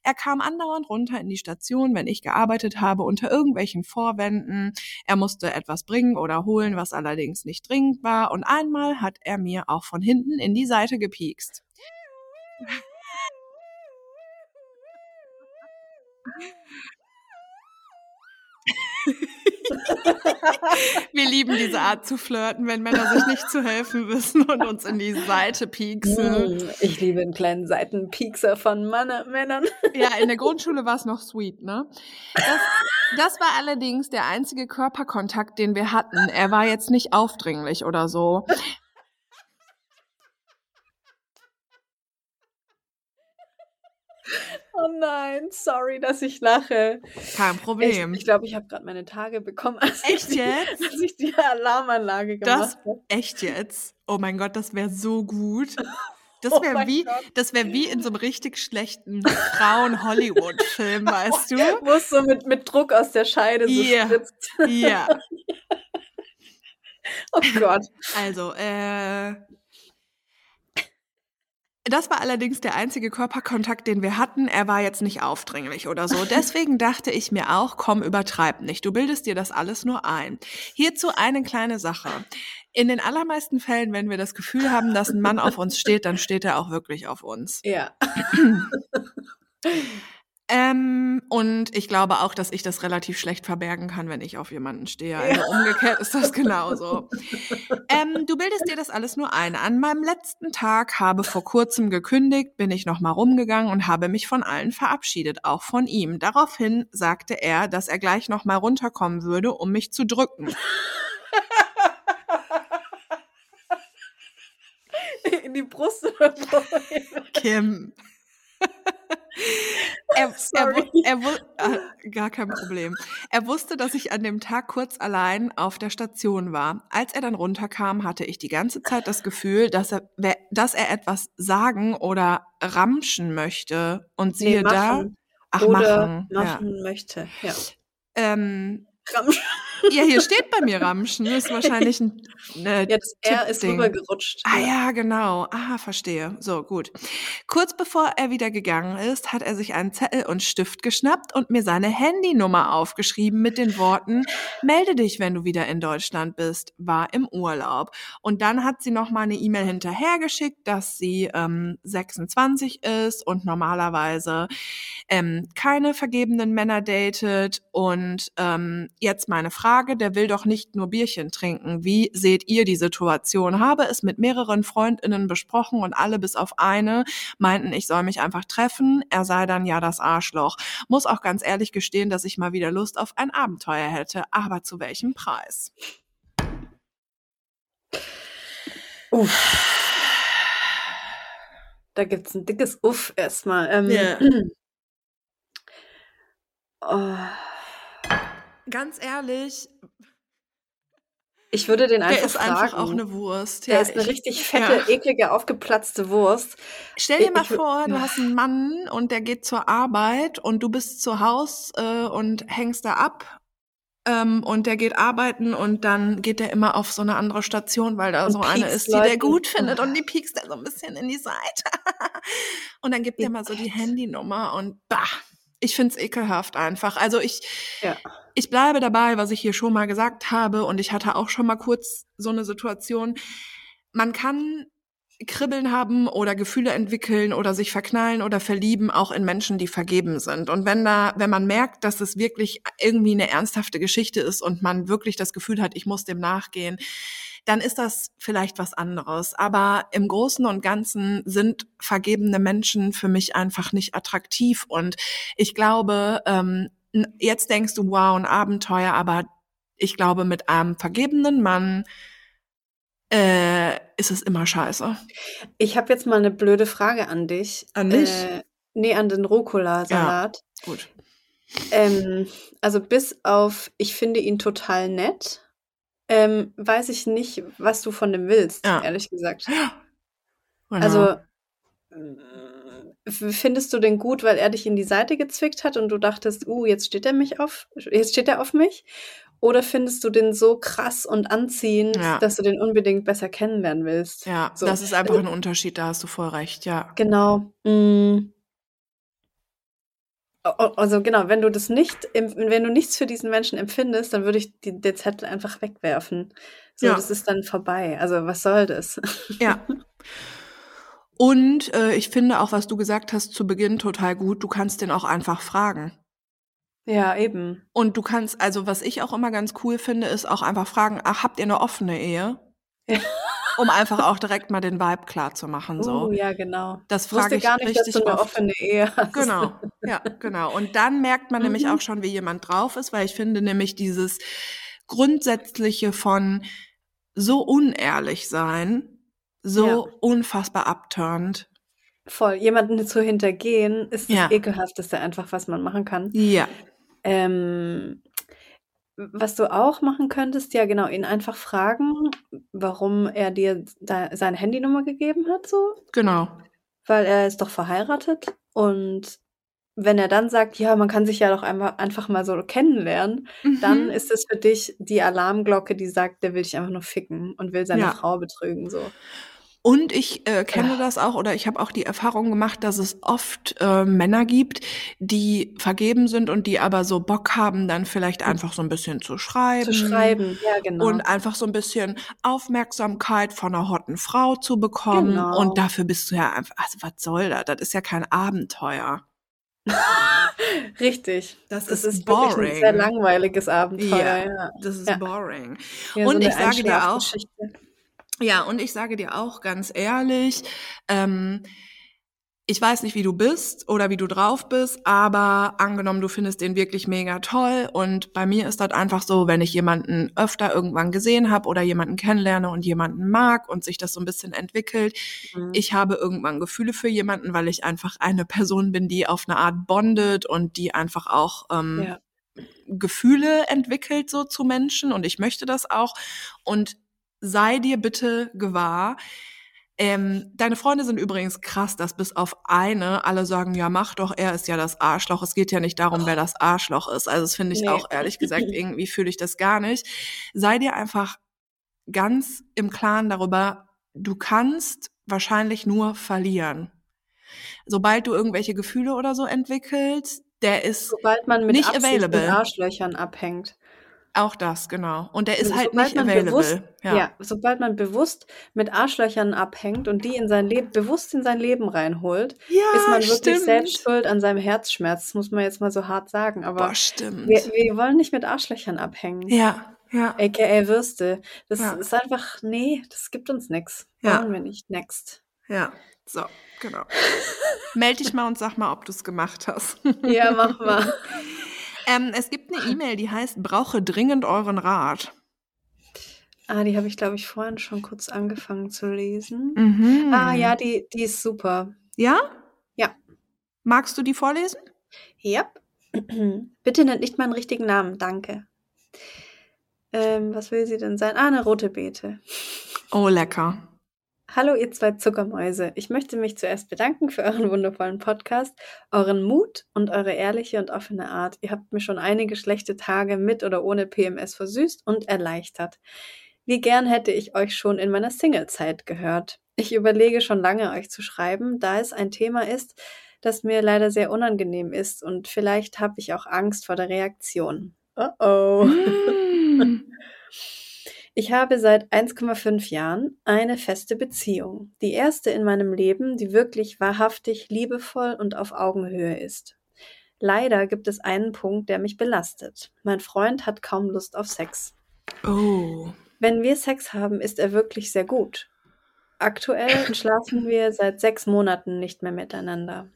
Er kam andauernd runter in die Station, wenn ich gearbeitet habe, unter irgendwelchen Vorwänden. Er musste etwas bringen oder holen, was allerdings nicht dringend war. Und einmal hat er mir auch von hinten in die Seite gepiekst. Wir lieben diese Art zu flirten, wenn Männer sich nicht zu helfen wissen und uns in die Seite pieksen. Mm, Ich liebe einen kleinen Seitenpiekser von Mann Männern. Ja, in der Grundschule war es noch sweet, ne? Das, das war allerdings der einzige Körperkontakt, den wir hatten. Er war jetzt nicht aufdringlich oder so. Oh nein, sorry, dass ich lache. Kein Problem. ich glaube, ich habe gerade meine Tage bekommen, als Echt ich, die, jetzt? als ich die Alarmanlage gemacht habe. Echt jetzt? Oh mein Gott, das wäre so gut. Das Oh wäre mein wie, Gott. das wäre wie in so einem richtig schlechten Frauen-Hollywood-Film, weißt du? Wo es so mit, mit Druck aus der Scheide so Ja. spritzt. Ja. Oh Gott. Also, äh. Das war allerdings der einzige Körperkontakt, den wir hatten. Er war jetzt nicht aufdringlich oder so. Deswegen dachte ich mir auch, komm, übertreib nicht. Du bildest dir das alles nur ein. Hierzu eine kleine Sache. In den allermeisten Fällen, wenn wir das Gefühl haben, dass ein Mann auf uns steht, dann steht er auch wirklich auf uns. Ja. Ähm, und ich glaube auch, dass ich das relativ schlecht verbergen kann, wenn ich auf jemanden stehe. Also umgekehrt ist das genauso. Ähm, du bildest dir das alles nur ein. An meinem letzten Tag habe vor kurzem gekündigt, bin ich nochmal rumgegangen und habe mich von allen verabschiedet, auch von ihm. Daraufhin sagte er, dass er gleich nochmal runterkommen würde, um mich zu drücken. In die Brust oder? Kim. Er, er, er, wu- äh, gar kein Problem. Er wusste, dass ich an dem Tag kurz allein auf der Station war. Als er dann runterkam, hatte ich die ganze Zeit das Gefühl, dass er, dass er etwas sagen oder ramschen möchte. Und siehe da, machen. ach oder machen, machen möchte. Ja. ja. Ähm, Ramsch. Ja, hier steht bei mir ramschen. Das ist wahrscheinlich ein äh, Ja, das R ist rübergerutscht. Ah ja, genau. Ah, verstehe. So, gut. Kurz bevor er wieder gegangen ist, hat er sich einen Zettel und Stift geschnappt und mir seine Handynummer aufgeschrieben mit den Worten, melde dich, wenn du wieder in Deutschland bist, war im Urlaub. Und dann hat sie noch mal eine E-Mail hinterhergeschickt, dass sie ähm, 26 ist und normalerweise ähm, keine vergebenen Männer datet. Und ähm, jetzt meine Frage. Frage, der will doch nicht nur Bierchen trinken. Wie seht ihr die Situation? Habe es mit mehreren Freundinnen besprochen und alle bis auf eine meinten, ich soll mich einfach treffen. Er sei dann ja das Arschloch. Muss auch ganz ehrlich gestehen, dass ich mal wieder Lust auf ein Abenteuer hätte. Aber zu welchem Preis? Uff. Da gibt's ein dickes Uff erstmal. Ähm, Ja. oh, Ganz ehrlich, ich würde den der einfach ist einfach fragen. auch eine Wurst. Der Ja, ist eine ich, richtig fette, ja. eklige, aufgeplatzte Wurst. Stell dir Ich, mal vor, du hast einen Mann und der geht zur Arbeit und du bist zu Haus äh, und hängst da ab. Ähm, und der geht arbeiten und dann geht der immer auf so eine andere Station, weil da und so eine ist, die der Leuten. gut Oh, findet und die piekst er so ein bisschen in die Seite. und dann gibt er mal so die. Handynummer und bah, ich find's ekelhaft einfach. Also ich, Ja. ich bleibe dabei, was ich hier schon mal gesagt habe und ich hatte auch schon mal kurz so eine Situation. Man kann Kribbeln haben oder Gefühle entwickeln oder sich verknallen oder verlieben, auch in Menschen, die vergeben sind. Und wenn da, wenn man merkt, dass es wirklich irgendwie eine ernsthafte Geschichte ist und man wirklich das Gefühl hat, ich muss dem nachgehen, dann ist das vielleicht was anderes. Aber im Großen und Ganzen sind vergebene Menschen für mich einfach nicht attraktiv. Und ich glaube, ähm, jetzt denkst du, wow, ein Abenteuer, aber ich glaube, mit einem vergebenen Mann äh, ist es immer scheiße. Ich habe jetzt mal eine blöde Frage an dich. An mich? Äh, nee, an den Ja, Rucola-Salat. gut. Ähm, also bis auf, ich finde ihn total nett, ähm, weiß ich nicht, was du von dem willst, Ja. ehrlich gesagt. Genau. Also äh, findest du den gut, weil er dich in die Seite gezwickt hat und du dachtest, uh, jetzt steht er mich auf, jetzt steht er auf mich? Oder findest du den so krass und anziehend, Ja. dass du den unbedingt besser kennenlernen willst? ja, So. das ist einfach ein Unterschied, da hast du voll recht, ja. Genau. Mm. Also genau, wenn du das nicht, wenn du nichts für diesen Menschen empfindest, dann würde ich die, den Zettel einfach wegwerfen. So, Ja. das ist dann vorbei. Also was soll das? Ja. Und äh, ich finde auch, was du gesagt hast zu Beginn total gut, du kannst den auch einfach fragen. Ja, eben. Und du kannst, also was ich auch immer ganz cool finde, ist auch einfach fragen, ach, habt ihr eine offene Ehe? Ja. Um einfach auch direkt mal den Vibe klar zu machen, Oh, so. ja, genau. Das frage ich gar nicht, dass richtig du eine oft. offene Ehe hast. Genau, ja, genau. Und dann merkt man nämlich Mhm. auch schon, wie jemand drauf ist, weil ich finde nämlich dieses Grundsätzliche von so unehrlich sein, so Ja. unfassbar abturnt. Voll. Jemanden zu hintergehen, ist das Ja. ekelhafteste einfach, was man machen kann. Ja, Ähm, was du auch machen könntest, ja genau, ihn einfach fragen, warum er dir da seine Handynummer gegeben hat, so. genau. Weil er ist doch verheiratet und wenn er dann sagt, ja, man kann sich ja doch einmal einfach mal so kennenlernen, dann Mhm. ist es für dich die Alarmglocke, die sagt, der will dich einfach nur ficken und will seine Ja. Frau betrügen, so. Und ich äh, kenne Ja. das auch oder ich habe auch die Erfahrung gemacht, dass es oft äh, Männer gibt, die vergeben sind und die aber so Bock haben, dann vielleicht einfach so ein bisschen zu schreiben. Zu schreiben, ja, genau. Und einfach so ein bisschen Aufmerksamkeit von einer hotten Frau zu bekommen. Genau. Und dafür bist du ja einfach, also was soll das? Das ist ja kein Abenteuer. Richtig. Das, Das ist, ist wirklich boring. ein sehr langweiliges Abenteuer, Ja, ja. Das ist Ja. boring. Ja, Und so ich sage dir auch. Ja, und ich sage dir auch ganz ehrlich, ähm, ich weiß nicht, wie du bist oder wie du drauf bist, aber angenommen, du findest den wirklich mega toll und bei mir ist das einfach so, wenn ich jemanden öfter irgendwann gesehen habe oder jemanden kennenlerne und jemanden mag und sich das so ein bisschen entwickelt, Mhm. ich habe irgendwann Gefühle für jemanden, weil ich einfach eine Person bin, die auf eine Art bondet und die einfach auch ähm, Ja. Gefühle entwickelt so zu Menschen und ich möchte das auch und sei dir bitte gewahr. Ähm, deine Freunde sind übrigens krass, dass bis auf eine alle sagen, ja mach doch, er ist ja das Arschloch. Es geht ja nicht darum, wer das Arschloch ist. Also das finde ich Nee. auch ehrlich gesagt, irgendwie fühle ich das gar nicht. Sei dir einfach ganz im Klaren darüber, du kannst wahrscheinlich nur verlieren. Sobald du irgendwelche Gefühle oder so entwickelst, der ist Sobald man mit Nicht Absicht available. mit Arschlöchern abhängt. Auch das, genau. Und der ist So- halt sobald nicht available. bewusst- ja. Ja. sobald man bewusst mit Arschlöchern abhängt und die in sein Leben, bewusst in sein Leben reinholt, Ja, ist man wirklich stimmt. selbst schuld an seinem Herzschmerz. Das muss man jetzt mal so hart sagen. Aber Boah, stimmt. wir, wir wollen nicht mit Arschlöchern abhängen. ja, ja. AKA Würste. Das Ja. ist einfach, nee, das gibt uns nichts. Ja. Wollen wir nicht. Next. Ja, so, genau. Meld dich mal und sag mal, ob du es gemacht hast. Ja, mach mal. ähm, es gibt eine E-Mail, die heißt, brauche dringend euren Rat. Ah, die habe ich, glaube ich, vorhin schon kurz angefangen zu lesen. Mhm. Ah, ja, die, die ist super. Ja? Ja. Magst du die vorlesen? Ja. Bitte nennt nicht meinen richtigen Namen, danke. Ähm, was will sie denn sein? Ah, eine rote Beete. Oh, lecker. Hallo, ihr zwei Zuckermäuse. Ich möchte mich zuerst bedanken für euren wundervollen Podcast, euren Mut und eure ehrliche und offene Art. Ihr habt mir schon einige schlechte Tage mit oder ohne PMS versüßt und erleichtert. Wie gern hätte ich euch schon in meiner Singlezeit gehört. Ich überlege schon lange, euch zu schreiben, da es ein Thema ist, das mir leider sehr unangenehm ist und vielleicht habe ich auch Angst vor der Reaktion. Oh oh. Ich habe seit 1,5 Jahren eine feste Beziehung. Die erste in meinem Leben, die wirklich wahrhaftig liebevoll und auf Augenhöhe ist. Leider gibt es einen Punkt, der mich belastet. Mein Freund hat kaum Lust auf Sex. Oh. Wenn wir Sex haben, ist er wirklich sehr gut. Aktuell schlafen wir seit sechs Monaten nicht mehr miteinander.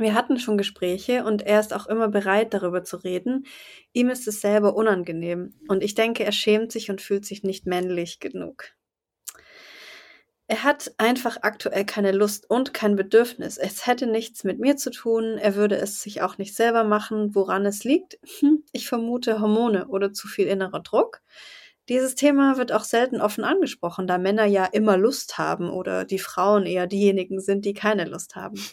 Wir hatten schon Gespräche und er ist auch immer bereit, darüber zu reden. Ihm ist es selber unangenehm und ich denke, er schämt sich und fühlt sich nicht männlich genug. Er hat einfach aktuell keine Lust und kein Bedürfnis. Es hätte nichts mit mir zu tun. Er würde es sich auch nicht selber machen. Woran es liegt? Hm, Ich vermute Hormone oder zu viel innerer Druck. Dieses Thema wird auch selten offen angesprochen, da Männer ja immer Lust haben oder die Frauen eher diejenigen sind, die keine Lust haben.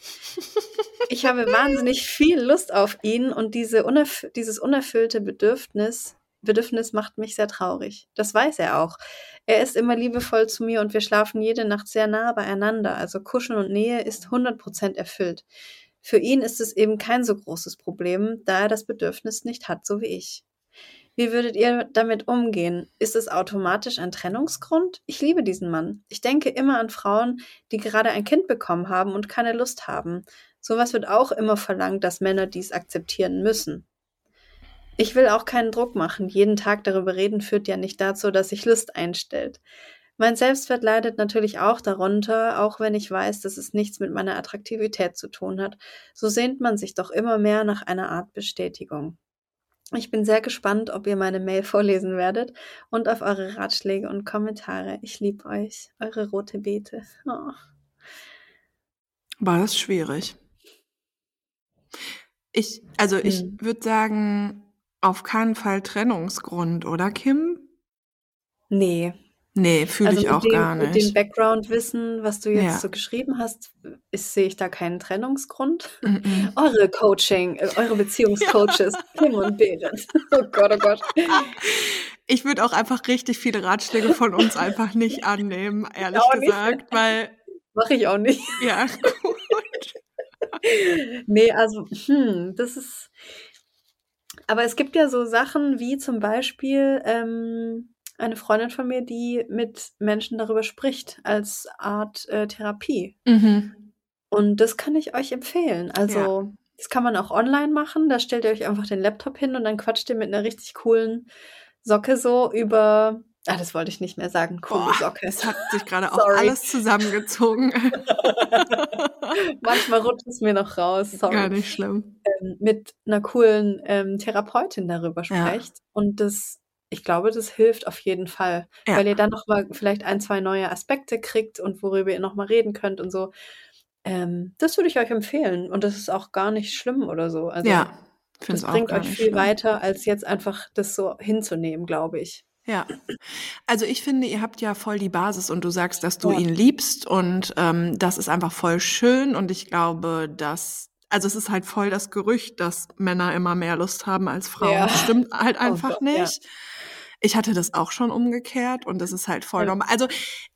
Ich habe wahnsinnig viel Lust auf ihn und diese unerf dieses unerfüllte Bedürfnis, Bedürfnis macht mich sehr traurig. Das weiß er auch. Er ist immer liebevoll zu mir und wir schlafen jede Nacht sehr nah beieinander. Also Kuscheln und Nähe ist 100% erfüllt. Für ihn ist es eben kein so großes Problem, da er das Bedürfnis nicht hat, so wie ich. Wie würdet ihr damit umgehen? Ist es automatisch ein Trennungsgrund? Ich liebe diesen Mann. Ich denke immer an Frauen, die gerade ein Kind bekommen haben und keine Lust haben. Sowas wird auch immer verlangt, dass Männer dies akzeptieren müssen. Ich will auch keinen Druck machen. Jeden Tag darüber reden führt ja nicht dazu, dass sich Lust einstellt. Mein Selbstwert leidet natürlich auch darunter, auch wenn ich weiß, dass es nichts mit meiner Attraktivität zu tun hat. So sehnt man sich doch immer mehr nach einer Art Bestätigung. Ich bin sehr gespannt, ob ihr meine Mail vorlesen werdet und auf eure Ratschläge und Kommentare. Ich liebe euch, eure rote Beete. Oh. War das schwierig? Ich, also ich Hm. würde sagen, auf keinen Fall Trennungsgrund, oder Kim? Nee, Nee, fühle also ich auch dem, gar mit dem nicht. Background-Wissen, was du jetzt Ja. so geschrieben hast, sehe ich da keinen Trennungsgrund. Mhm. Eure Coaching, äh, eure Beziehungscoaches, Kim und Berit. Oh Gott, oh Gott. Ich würde auch einfach richtig viele Ratschläge von uns einfach nicht annehmen, ehrlich auch nicht. gesagt, weil, Mache ich auch nicht. ja, gut. Nee, also, hm, das ist. Aber es gibt ja so Sachen wie zum Beispiel ähm, eine Freundin von mir, die mit Menschen darüber spricht, als Art äh, Therapie. Mhm. Und das kann ich euch empfehlen. Also, das kann man auch online machen. Da stellt ihr euch einfach den Laptop hin und dann quatscht ihr mit einer richtig coolen Socke so über. Ah, das wollte ich nicht mehr sagen. Coole Boah, Socke. es hat sich gerade auch alles zusammengezogen. Manchmal rutscht es mir noch raus. Sorry. Gar nicht schlimm. ähm, mit einer coolen ähm, Therapeutin darüber Ja. sprecht. Und das, ich glaube, das hilft auf jeden Fall, Ja. weil ihr dann nochmal vielleicht ein, zwei neue Aspekte kriegt und worüber ihr nochmal reden könnt und so. Ähm, das würde ich euch empfehlen. Und das ist auch gar nicht schlimm oder so. Also, Ja, das bringt euch nicht viel schlimm. weiter, als jetzt einfach das so hinzunehmen, glaube ich. Ja. Also ich finde, ihr habt ja voll die Basis und du sagst, dass du Ja. ihn liebst und ähm, das ist einfach voll schön und ich glaube, dass also es ist halt voll das Gerücht, dass Männer immer mehr Lust haben als Frauen. Ja. Das stimmt halt Oh einfach Gott, ja. Ich hatte das auch schon umgekehrt und das ist halt voll Ja. normal. Also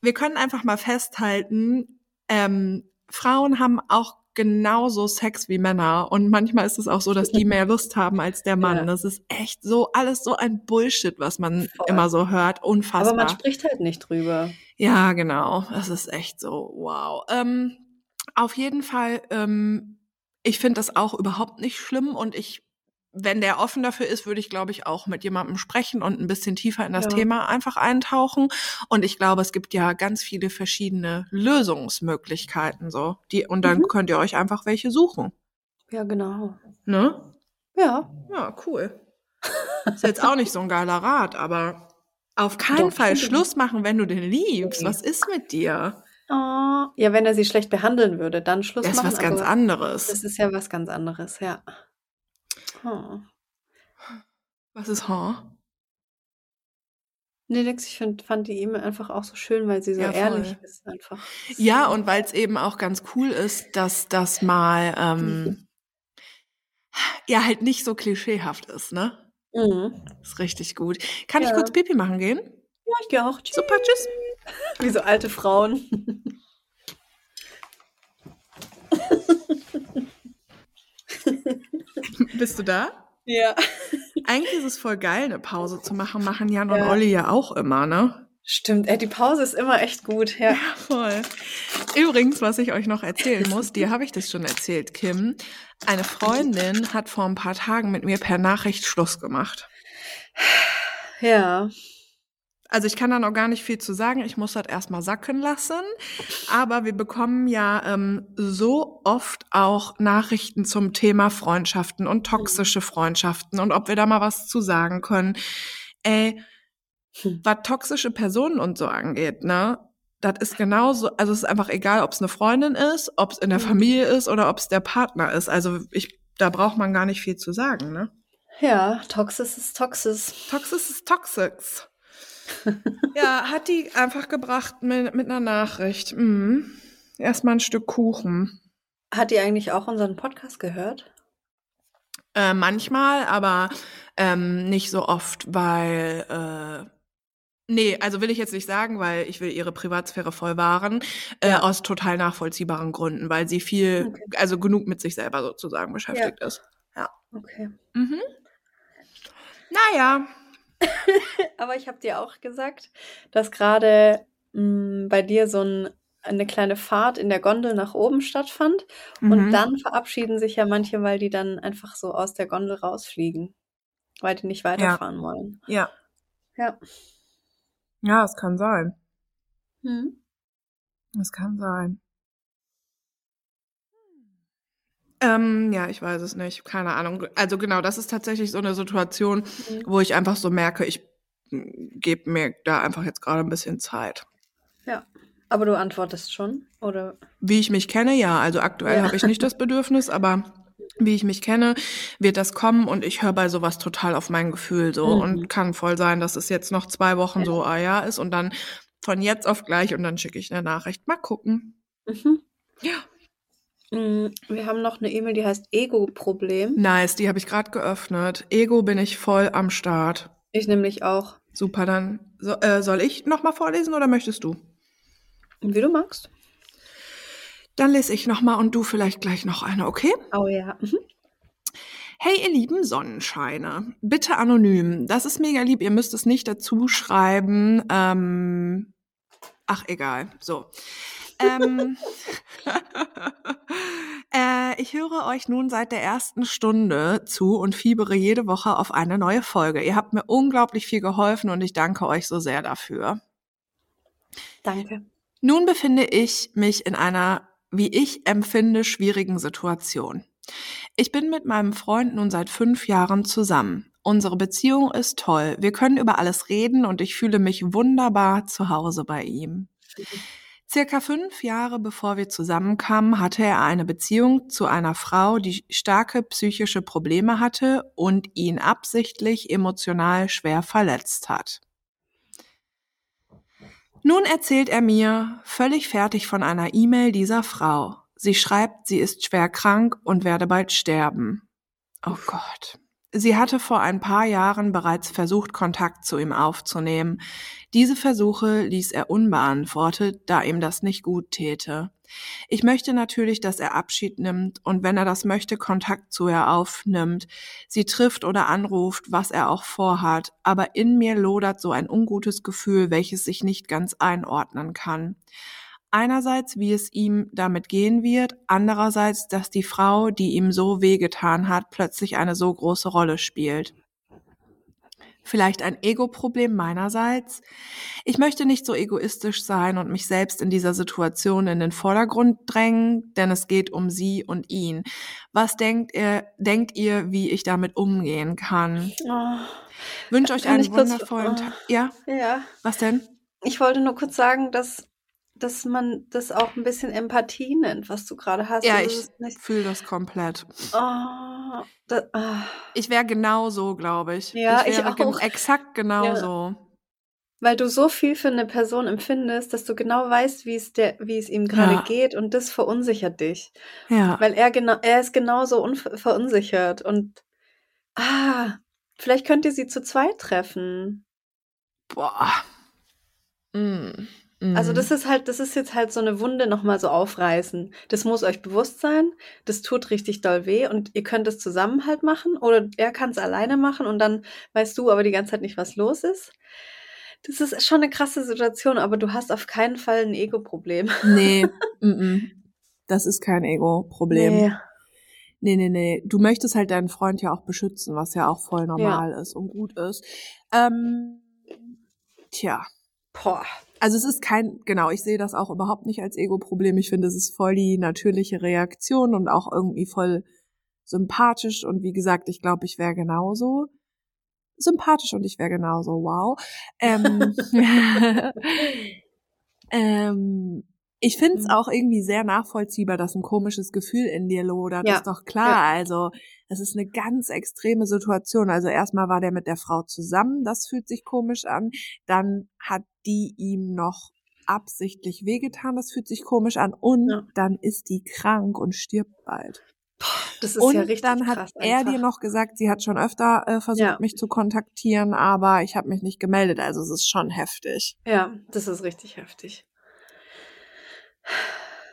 wir können einfach mal festhalten, ähm, Frauen haben auch genauso Sex wie Männer. Und manchmal ist es auch so, dass die mehr Lust haben als der Mann. Ja. Das ist echt so, alles so ein Bullshit, was man Voll. immer so hört. Unfassbar. Aber man spricht halt nicht drüber. Ja, genau. Das ist echt so, wow. Ähm, auf jeden Fall, ähm, ich finde das auch überhaupt nicht schlimm und ich, wenn der offen dafür ist, würde ich, glaube ich, auch mit jemandem sprechen und ein bisschen tiefer in das Ja. Thema einfach eintauchen. Und ich glaube, es gibt ja ganz viele verschiedene Lösungsmöglichkeiten, so. Die, und dann Mhm. könnt ihr euch einfach welche suchen. Ja, genau. Ne? Ja. Ja, cool. Ist jetzt auch nicht so ein geiler Rat, aber auf keinen Doch, Fall. Schluss machen, wenn du den liebst. Nee. Was ist mit dir? Oh, ja, wenn er sie schlecht behandeln würde, dann Schluss Das ist machen. was ganz anderes. Das ist ja was ganz anderes, ja. Oh. Was ist Huh? Nee, nix, ich find, fand die E-Mail einfach auch so schön, weil sie so Ja, ehrlich ist einfach. Ja, und weil es eben auch ganz cool ist, dass das mal ähm, ja halt nicht so klischeehaft ist, ne? Mhm. Ist richtig gut. Kann ich Ja. kurz Pipi machen gehen? Ja, ich gehe auch. Tschüss. Super, tschüss. Wie so alte Frauen. Bist du da? Ja. Eigentlich ist es voll geil, eine Pause zu machen. Machen Jan und Ja. Olli ja auch immer, ne? Stimmt, ey, die Pause ist immer echt gut. Ja. Ja, voll. Übrigens, was ich euch noch erzählen muss, dir habe ich das schon erzählt, Kim. Eine Freundin hat vor ein paar Tagen mit mir per Nachricht Schluss gemacht. Ja. Also ich kann da noch gar nicht viel zu sagen. Ich muss das erstmal sacken lassen. Aber wir bekommen ja ähm, so oft auch Nachrichten zum Thema Freundschaften und toxische Freundschaften und ob wir da mal was zu sagen können. Ey, Hm. was toxische Personen und so angeht, ne? Das ist genauso, also es ist einfach egal, ob es eine Freundin ist, ob es in der Mhm. Familie ist oder ob es der Partner ist. Also ich, da braucht man gar nicht viel zu sagen, ne? Ja, Toxis ist Toxis. Toxis ist Toxics. Ja, hat die einfach gebracht mit, mit einer Nachricht. Mhm. Erstmal ein Stück Kuchen. Hat die eigentlich auch unseren Podcast gehört? Äh, manchmal, aber ähm, nicht so oft, weil. Äh, nee, also will ich jetzt nicht sagen, weil ich will ihre Privatsphäre voll wahren. Äh, Ja. aus total nachvollziehbaren Gründen, weil sie viel, Okay. also genug mit sich selber sozusagen beschäftigt ist. Okay. Mhm. Naja. Aber ich habe dir auch gesagt, dass gerade mh, bei dir so ein, eine kleine Fahrt in der Gondel nach oben stattfand. Und Mhm. dann verabschieden sich ja manche, weil die dann einfach so aus der Gondel rausfliegen, weil die nicht weiterfahren wollen. Ja. Ja. Ja, es kann sein. Hm. Es kann sein. Ähm, ja, ich weiß es nicht. Keine Ahnung. Also genau, das ist tatsächlich so eine Situation, Mhm. wo ich einfach so merke, ich gebe mir da einfach jetzt gerade ein bisschen Zeit. Ja. Aber du antwortest schon, oder? Wie ich mich kenne, ja. Also aktuell Ja. habe ich nicht das Bedürfnis, aber wie ich mich kenne, wird das kommen und ich höre bei sowas total auf mein Gefühl so Mhm. und kann voll sein, dass es jetzt noch zwei Wochen Ja. so, ah ja, ist und dann von jetzt auf gleich und dann schicke ich eine Nachricht. Mal gucken. Mhm. Ja. Mm, Wir haben noch eine E-Mail, die heißt Ego-Problem. Nice, die habe ich gerade geöffnet. Ego bin ich voll am Start. Ich nämlich auch. Super, dann so, äh, soll ich noch mal vorlesen oder möchtest du? Wie du magst. Dann lese ich noch mal und du vielleicht gleich noch eine, okay? Oh ja. Mhm. Hey, ihr lieben Sonnenscheine, bitte anonym. Das ist mega lieb. Ihr müsst es nicht dazu schreiben. Ähm, ach, egal. So. Ähm, äh, ich höre euch nun seit der ersten Stunde zu und fiebere jede Woche auf eine neue Folge. Ihr habt mir unglaublich viel geholfen und ich danke euch so sehr dafür. Danke. Nun befinde ich mich in einer, wie ich empfinde, schwierigen Situation. Ich bin mit meinem Freund nun seit fünf Jahren zusammen. Unsere Beziehung ist toll. Wir können über alles reden und ich fühle mich wunderbar zu Hause bei ihm. Circa fünf Jahre bevor wir zusammenkamen, hatte er eine Beziehung zu einer Frau, die starke psychische Probleme hatte und ihn absichtlich emotional schwer verletzt hat. Nun erzählt er mir, völlig fertig von einer E-Mail dieser Frau. Sie schreibt, sie ist schwer krank und werde bald sterben. Oh Gott. Sie hatte vor ein paar Jahren bereits versucht, Kontakt zu ihm aufzunehmen. Diese Versuche ließ er unbeantwortet, da ihm das nicht gut täte. Ich möchte natürlich, dass er Abschied nimmt und wenn er das möchte, Kontakt zu ihr aufnimmt, sie trifft oder anruft, was er auch vorhat, aber in mir lodert so ein ungutes Gefühl, welches sich nicht ganz einordnen kann. Einerseits, wie es ihm damit gehen wird, andererseits, dass die Frau, die ihm so wehgetan hat, plötzlich eine so große Rolle spielt. Vielleicht ein Ego-Problem meinerseits. Ich möchte nicht so egoistisch sein und mich selbst in dieser Situation in den Vordergrund drängen, denn es geht um sie und ihn. Was denkt ihr, denkt ihr, wie ich damit umgehen kann? Oh, Wünsche euch einen wundervollen Tag. Oh, ja? Ja. Was denn? Ich wollte nur kurz sagen, dass dass man das auch ein bisschen Empathie nennt, was du gerade hast. Ja, ich fühle das komplett. Oh, das, ah. Ich wäre genauso, glaube ich. Ja, ich, ich auch. Gen exakt genauso. Ja. Weil du so viel für eine Person empfindest, dass du genau weißt, wie es der, wie es ihm gerade ja. geht und das verunsichert dich. Ja. Weil er genau, er ist genauso verunsichert und ah, vielleicht könnt ihr sie zu zweit treffen. Boah. Mm. Also das mhm. ist halt, das ist jetzt halt so eine Wunde nochmal so aufreißen. Das muss euch bewusst sein. Das tut richtig doll weh und ihr könnt es zusammen halt machen oder er kann es alleine machen und dann weißt du aber die ganze Zeit nicht, was los ist. Das ist schon eine krasse Situation, aber du hast auf keinen Fall ein Ego-Problem. Nee, das ist kein Ego-Problem. Nee. Nee, nee, nee. Du möchtest halt deinen Freund ja auch beschützen, was ja auch voll normal ja. ist und gut ist. Ähm, tja. Boah. Also es ist kein, genau, ich sehe das auch überhaupt nicht als Ego-Problem. Ich finde, es ist voll die natürliche Reaktion und auch irgendwie voll sympathisch. Und wie gesagt, ich glaube, ich wäre genauso sympathisch und ich wäre genauso wow. Ähm, ähm, ich finde es mhm. auch irgendwie sehr nachvollziehbar, dass ein komisches Gefühl in dir lodert. Ja. Ist doch klar. Ja. Also, es ist eine ganz extreme Situation. Also erstmal war der mit der Frau zusammen, das fühlt sich komisch an. Dann hat die ihm noch absichtlich wehgetan, das fühlt sich komisch an. Und ja. dann ist die krank und stirbt bald. Das ist und ja richtig dann hat er einfach. dir noch gesagt, sie hat schon öfter äh, versucht, ja. mich zu kontaktieren, aber ich habe mich nicht gemeldet. Also es ist schon heftig. Ja, das ist richtig heftig.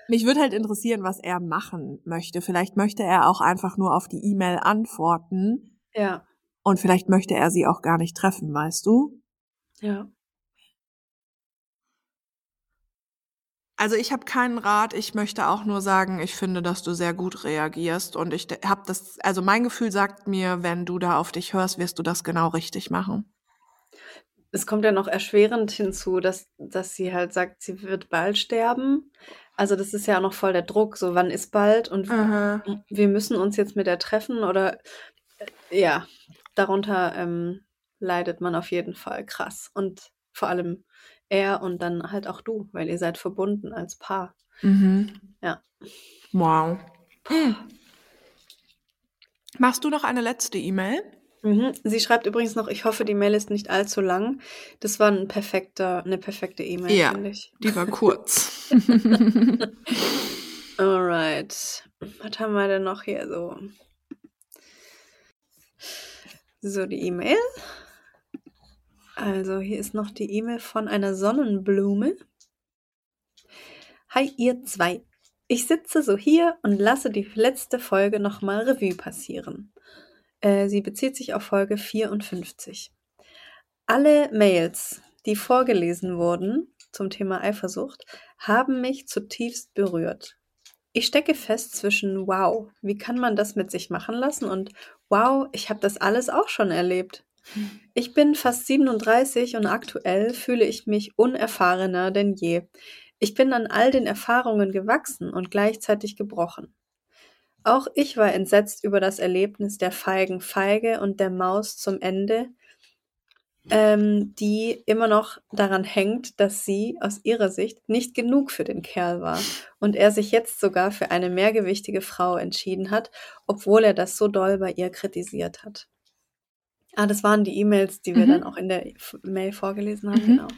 Mich würde halt interessieren, was er machen möchte. Vielleicht möchte er auch einfach nur auf die E-Mail antworten. Ja. Und vielleicht möchte er sie auch gar nicht treffen, weißt du? Ja. Also ich habe keinen Rat, ich möchte auch nur sagen, ich finde, dass du sehr gut reagierst und ich habe das, also mein Gefühl sagt mir, wenn du da auf dich hörst, wirst du das genau richtig machen es kommt ja noch erschwerend hinzu, dass, dass sie halt sagt, sie wird bald sterben. Also das ist ja auch noch voll der Druck, so wann ist bald und Aha. wir müssen uns jetzt mit der treffen oder äh, ja, darunter ähm, leidet man auf jeden Fall krass. Und vor allem er und dann halt auch du, weil ihr seid verbunden als Paar. Mhm. Ja. Wow. Hm. Machst du noch eine letzte E-Mail? Mhm. Sie schreibt übrigens noch, ich hoffe, die Mail ist nicht allzu lang. Das war ein perfekter, eine perfekte E-Mail, ja, finde ich. Die war kurz. Alright. Was haben wir denn noch hier so? So, die E-Mail. Also, hier ist noch die E-Mail von einer Sonnenblume. Hi, ihr zwei. Ich sitze so hier und lasse die letzte Folge nochmal Revue passieren. Äh, sie bezieht sich auf Folge 54. Alle Mails, die vorgelesen wurden zum Thema Eifersucht, haben mich zutiefst berührt. Ich stecke fest zwischen Wow, wie kann man das mit sich machen lassen und Wow, ich habe das alles auch schon erlebt. Ich bin fast 37 und aktuell fühle ich mich unerfahrener denn je. Ich bin an all den Erfahrungen gewachsen und gleichzeitig gebrochen. Auch ich war entsetzt über das Erlebnis der feigen Feige und der Maus zum Ende, ähm, die immer noch daran hängt, dass sie aus ihrer Sicht nicht genug für den Kerl war und er sich jetzt sogar für eine mehrgewichtige Frau entschieden hat, obwohl er das so doll bei ihr kritisiert hat. Ah, das waren die E-Mails, die wir mhm. dann auch in der Mail vorgelesen haben, mhm. genau.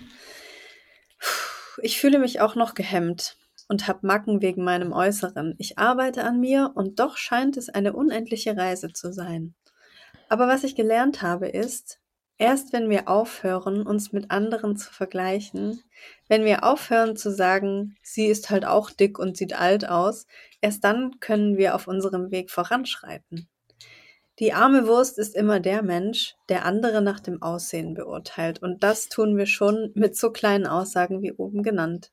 Ich fühle mich auch noch gehemmt und habe Macken wegen meinem Äußeren. Ich arbeite an mir und doch scheint es eine unendliche Reise zu sein. Aber was ich gelernt habe ist, erst wenn wir aufhören, uns mit anderen zu vergleichen, wenn wir aufhören zu sagen, sie ist halt auch dick und sieht alt aus, erst dann können wir auf unserem Weg voranschreiten. Die arme Wurst ist immer der Mensch, der andere nach dem Aussehen beurteilt. Und das tun wir schon mit so kleinen Aussagen wie oben genannt.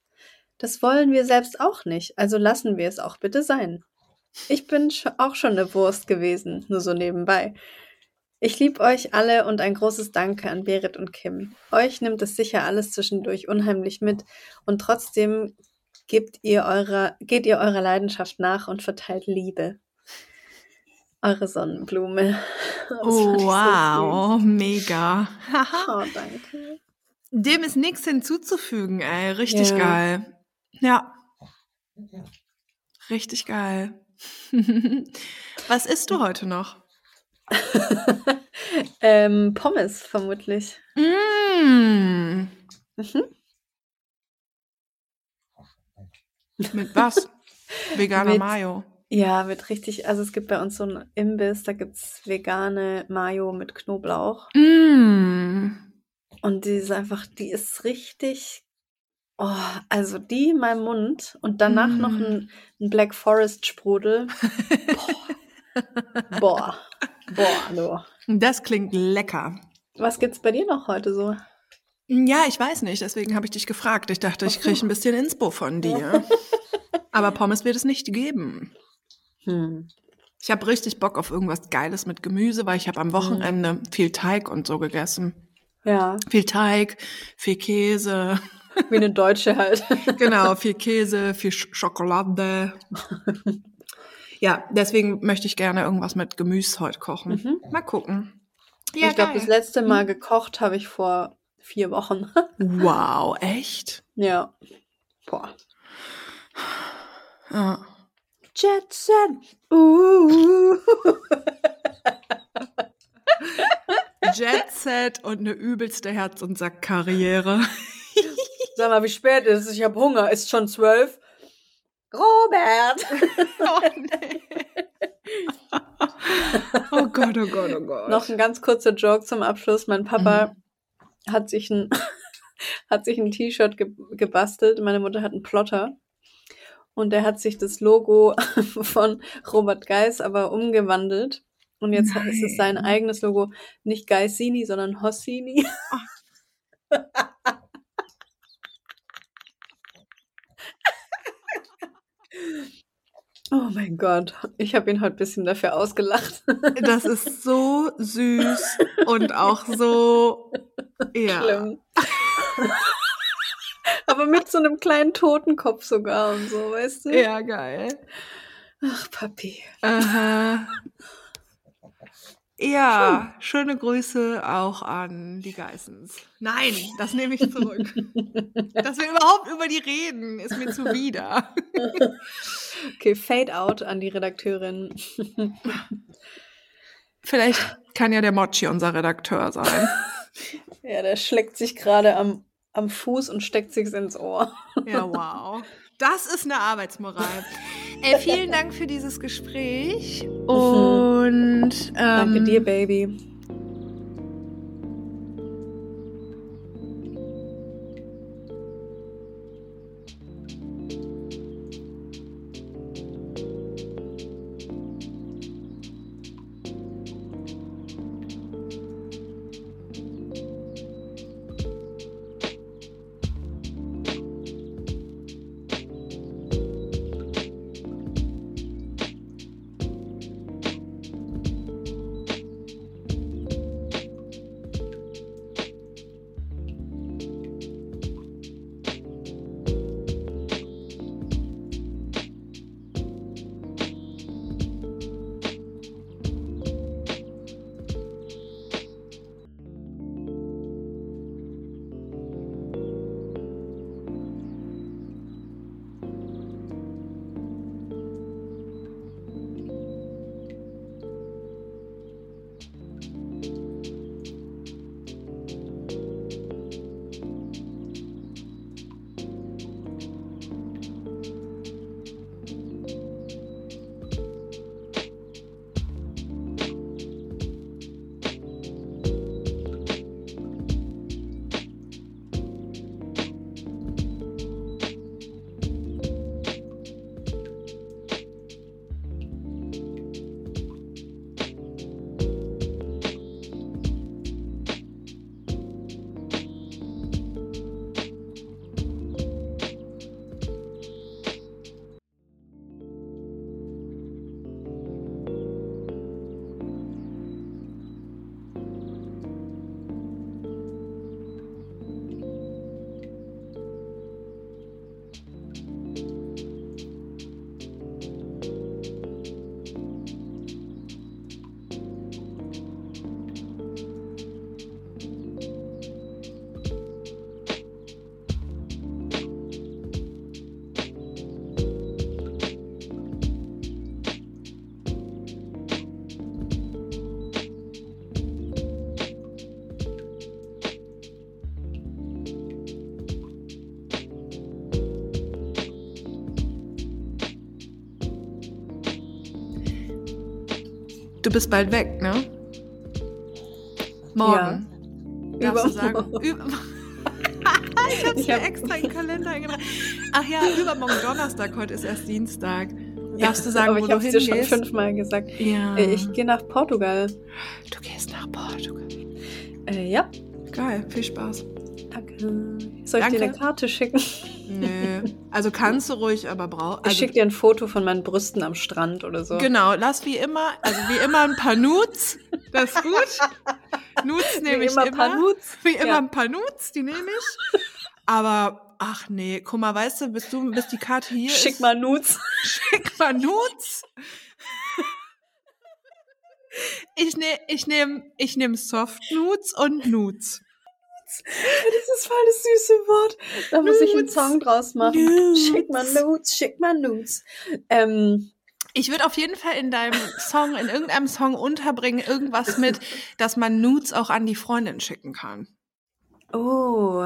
Das wollen wir selbst auch nicht, also lassen wir es auch bitte sein. Ich bin auch schon eine Wurst gewesen, nur so nebenbei. Ich liebe euch alle und ein großes Danke an Berit und Kim. Euch nimmt es sicher alles zwischendurch unheimlich mit und trotzdem gebt ihr eurer, geht ihr eurer Leidenschaft nach und verteilt Liebe eure Sonnenblume. Oh, wow, so mega. oh, danke. Dem ist nichts hinzuzufügen, ey. Richtig ja. geil. Ja. Richtig geil. Was isst du heute noch? ähm, Pommes vermutlich. Mm. Mhm. Mit was? Veganer Mit Mayo. Ja, wird richtig, also es gibt bei uns so einen Imbiss, da gibt's vegane Mayo mit Knoblauch. Mm. Und die ist einfach, die ist richtig, oh, also die in meinem Mund und danach mm. noch ein, ein, Black Forest Sprudel. Boah. Boah. Boah, du. Das klingt lecker. Was gibt's bei dir noch heute so? Ja, ich weiß nicht, deswegen habe ich dich gefragt. Ich dachte, ich kriege ein bisschen Inspo von dir. Aber Pommes wird es nicht geben. Hm. Ich habe richtig Bock auf irgendwas Geiles mit Gemüse, weil ich habe am Wochenende hm. viel Teig und so gegessen. Ja. Viel Teig, viel Käse. Wie eine Deutsche halt. genau, viel Käse, viel Sch Schokolade. ja, deswegen möchte ich gerne irgendwas mit Gemüse heute kochen. Mhm. Mal gucken. Ja, ich glaube, das letzte Mal hm. gekocht habe ich vor vier Wochen. wow, echt? Ja. Boah. Ja. Jet Set. Uh. Jet Set und eine übelste Herz- und Sack-Karriere. Sag mal, wie spät ist es? Ich habe Hunger. Ist schon zwölf. Robert! oh, nee. oh Gott, oh Gott, oh Gott. Noch ein ganz kurzer Joke zum Abschluss. Mein Papa mhm. hat sich ein hat sich ein T-Shirt ge gebastelt. Meine Mutter hat einen Plotter und er hat sich das Logo von Robert Geis aber umgewandelt. Und jetzt Nein. ist es sein eigenes Logo, nicht Geissini, sondern Hossini. Oh mein Gott, ich habe ihn heute ein bisschen dafür ausgelacht. Das ist so süß und auch so ja. Schlimm. Aber mit so einem kleinen Totenkopf sogar und so, weißt du? Ja, geil. Ach, Papi. Aha. Ja, Schön. schöne Grüße auch an die Geissens. Nein, das nehme ich zurück. Dass wir überhaupt über die reden, ist mir zuwider. okay, Fade out an die Redakteurin. Vielleicht kann ja der Mochi unser Redakteur sein. Ja, der schlägt sich gerade am am Fuß und steckt sich's ins Ohr. Ja, wow. Das ist eine Arbeitsmoral. Ey, vielen Dank für dieses Gespräch. Mhm. Und ähm, danke dir, Baby. Bist bald weg, ne? Morgen. Ja. Darfst du sagen? Über ich hab's ich mir hab... extra in den Kalender eingetragen. Ach ja, übermorgen Donnerstag, heute ist erst Dienstag. Darfst du sagen, aber wo ich du hingehst? dir schon fünfmal gesagt. Ja. Äh, ich gehe nach Portugal. Du gehst nach Portugal? Äh, ja. Geil, viel Spaß. Danke. Soll ich Danke. dir eine Karte schicken? Also kannst du ruhig, aber brauch. Also ich schicke dir ein Foto von meinen Brüsten am Strand oder so. Genau, lass wie immer, also wie immer ein paar Nudes. Das ist gut. Nudes nehme ich immer. immer. Nudes. Wie immer ja. ein paar Nudes, die nehme ich. Aber ach nee, guck mal, weißt du, bis du bis die Karte hier Schick ist. mal Nudes. Schick mal Nudes. Ich nehme ich nehm, ich nehm Soft Nudes und Nudes. Das ist voll das süße Wort. Da muss Nudes. ich einen Song draus machen. Nudes. Schick mal Nudes, schick mal Nudes. Ähm, ich würde auf jeden Fall in deinem Song, in irgendeinem Song unterbringen, irgendwas mit, dass man Nudes auch an die Freundin schicken kann. Oh,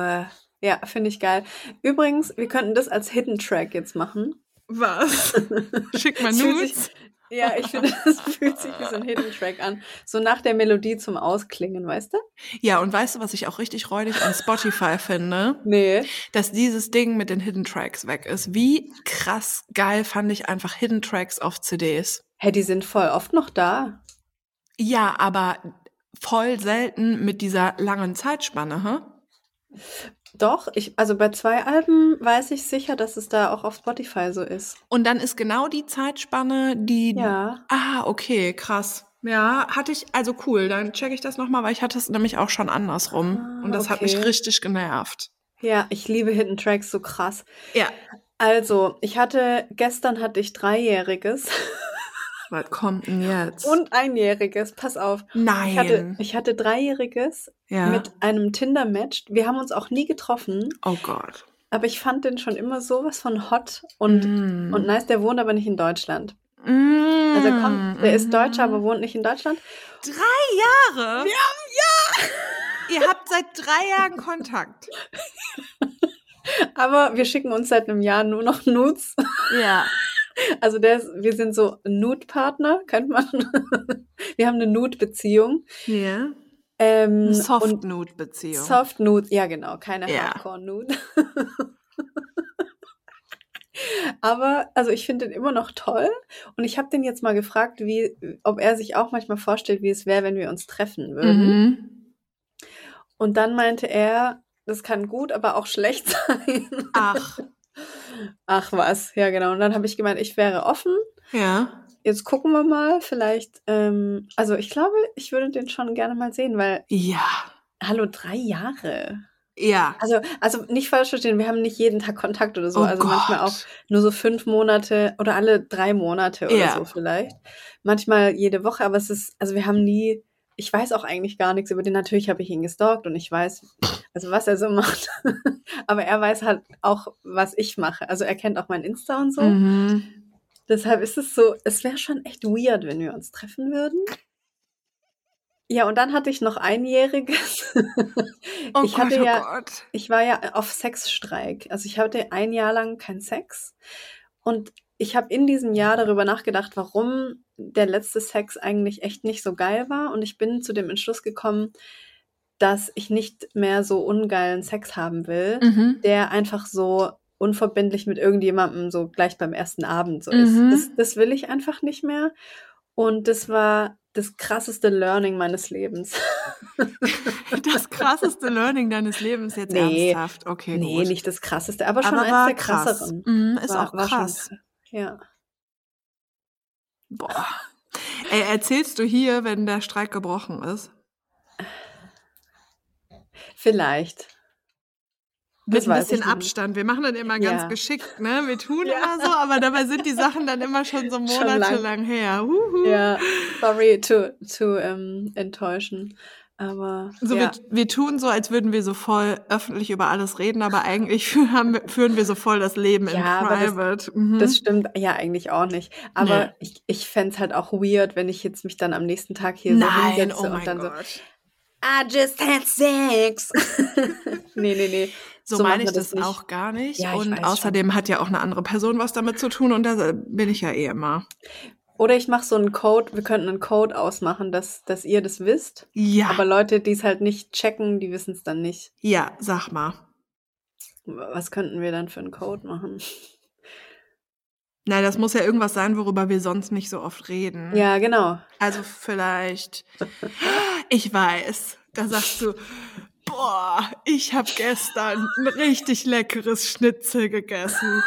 ja, finde ich geil. Übrigens, wir könnten das als Hidden Track jetzt machen. Was? Schick mal Nudes. Ja, ich finde, das fühlt sich wie so ein Hidden Track an. So nach der Melodie zum Ausklingen, weißt du? Ja, und weißt du, was ich auch richtig räudig an Spotify finde? Nee. Dass dieses Ding mit den Hidden Tracks weg ist. Wie krass geil fand ich einfach Hidden Tracks auf CDs. Hä, hey, die sind voll oft noch da. Ja, aber voll selten mit dieser langen Zeitspanne, hä? Doch, ich, also bei zwei Alben weiß ich sicher, dass es da auch auf Spotify so ist. Und dann ist genau die Zeitspanne, die. Ja. Ah, okay, krass. Ja, hatte ich, also cool, dann checke ich das nochmal, weil ich hatte es nämlich auch schon andersrum. Ah, und das okay. hat mich richtig genervt. Ja, ich liebe Hidden Tracks so krass. Ja. Also, ich hatte, gestern hatte ich Dreijähriges. Was kommt denn jetzt? Und Einjähriges, pass auf. Nein. Ich hatte, ich hatte Dreijähriges ja. mit einem Tinder-Match. Wir haben uns auch nie getroffen. Oh Gott. Aber ich fand den schon immer sowas von hot und, mm. und nice. Der wohnt aber nicht in Deutschland. Mm. Also er, kommt, der ist Deutscher, aber wohnt nicht in Deutschland. Drei Jahre? Wir haben, ja! Ihr habt seit drei Jahren Kontakt. aber wir schicken uns seit einem Jahr nur noch Nudes. Ja. Also der ist, wir sind so Nude-Partner, könnte man. wir haben eine Nude-Beziehung. Ja. Ähm, Soft-Nude-Beziehung. Soft-Nude, ja genau, keine ja. Hardcore-Nude. Aber also ich finde den immer noch toll und ich habe den jetzt mal gefragt, wie, ob er sich auch manchmal vorstellt, wie es wäre, wenn wir uns treffen würden. Mhm. Und dann meinte er, das kann gut, aber auch schlecht sein. Ach. Ach was, ja genau. Und dann habe ich gemeint, ich wäre offen. Ja. Jetzt gucken wir mal, vielleicht, ähm, also ich glaube, ich würde den schon gerne mal sehen, weil. Ja. Hallo, drei Jahre. Ja. Also, also nicht falsch verstehen, wir haben nicht jeden Tag Kontakt oder so. Oh also Gott. manchmal auch nur so fünf Monate oder alle drei Monate oder Ja. so vielleicht. Manchmal jede Woche, aber es ist, also wir haben nie, ich weiß auch eigentlich gar nichts über den. Natürlich habe ich ihn gestalkt und ich weiß, also was er so macht. aber er weiß halt auch, was ich mache. Also er kennt auch mein Insta und so. Mhm. Deshalb ist es so, es wäre schon echt weird, wenn wir uns treffen würden. Ja, und dann hatte ich noch einjähriges. Oh ich Gott, hatte oh ja, Gott. ich war ja auf Sexstreik. Also ich hatte ein Jahr lang keinen Sex. Und ich habe in diesem Jahr darüber nachgedacht, warum der letzte Sex eigentlich echt nicht so geil war. Und ich bin zu dem Entschluss gekommen, dass ich nicht mehr so ungeilen Sex haben will, Mhm. der einfach so unverbindlich mit irgendjemandem so gleich beim ersten Abend so ist. Mhm. Das, das will ich einfach nicht mehr. Und das war das krasseste Learning meines Lebens. Das krasseste Learning deines Lebens jetzt Nee. ernsthaft. Okay, nee, gut. nicht das krasseste, aber schon Aber eins war der krass. krasseren. Mhm, ist War- auch schon krass. krass. Ja. Boah. Ey, erzählst du hier, wenn der Streik gebrochen ist? Vielleicht. Mit ein bisschen. Abstand. Wir machen das immer ganz Ja. geschickt, ne? Wir tun Ja. immer so, aber dabei sind die Sachen dann immer schon so monatelang her. Huhu. Ja, sorry to, to ähm, enttäuschen. Aber So, ja. wir, wir tun so, als würden wir so voll öffentlich über alles reden, aber eigentlich haben führen wir so voll das Leben in Ja, das- Private. mhm. Das stimmt ja eigentlich auch nicht. Aber Nee. ich, ich fände es halt auch weird, wenn ich jetzt mich dann am nächsten Tag hier so Nein, hinsetze oh und dann Gott. so, I just had sex. nee, nee, nee. So, so meine ich das, das nicht. auch gar nicht. Ja, und außerdem hat ja auch eine andere Person was damit zu tun und da bin ich ja eh immer. Oder ich mache so einen Code, wir könnten einen Code ausmachen, dass, dass ihr das wisst. Ja. Aber Leute, die es halt nicht checken, die wissen es dann nicht. Ja, sag mal. Was könnten wir dann für einen Code machen? Nein, das muss ja irgendwas sein, worüber wir sonst nicht so oft reden. Ja, genau. Also vielleicht, ich weiß, da sagst du, boah, ich habe gestern ein richtig leckeres Schnitzel gegessen.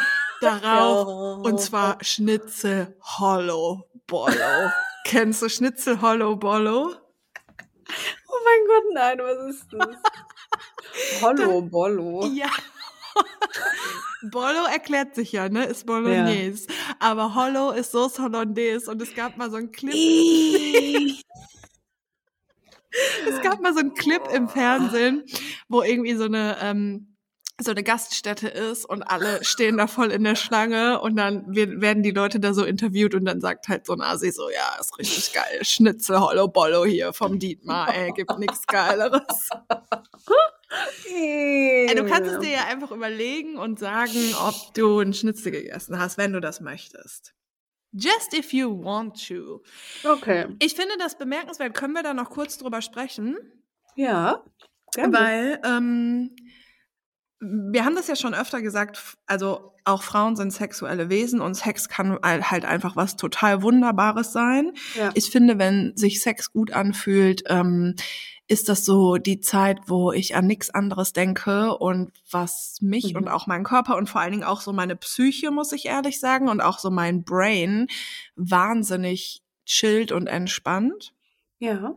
Darauf, und zwar Schnitzel Hollow Bollo. Kennst du Schnitzel Hollow Bollo? Oh mein Gott, nein, was ist das? Hollow Bollo. Ja. Bollo erklärt sich ja, ne? Ist Bolognese. Aber Hollow ist Sauce Hollandaise und es gab mal so einen Clip. es gab mal so einen Clip im Fernsehen, wo irgendwie so eine ähm, so eine Gaststätte ist und alle stehen da voll in der Schlange und dann werden die Leute da so interviewt und dann sagt halt so ein Asi so, ja, ist richtig geil, Schnitzel, Hollow Bollo hier vom Dietmar, ey, gibt nichts Geileres. Ey, du kannst es dir ja einfach überlegen und sagen, ob du einen Schnitzel gegessen hast, wenn du das möchtest. Just if you want to. Okay. Ich finde das bemerkenswert. Können wir da noch kurz drüber sprechen? Ja. Gerne. Weil ähm, wir haben das ja schon öfter gesagt, also auch Frauen sind sexuelle Wesen und Sex kann halt einfach was total Wunderbares sein. Ja. Ich finde, wenn sich Sex gut anfühlt, ähm, ist das so die Zeit, wo ich an nichts anderes denke und was mich Mhm. und auch meinen Körper und vor allen Dingen auch so meine Psyche, muss ich ehrlich sagen, und auch so mein Brain wahnsinnig chillt und entspannt. Ja.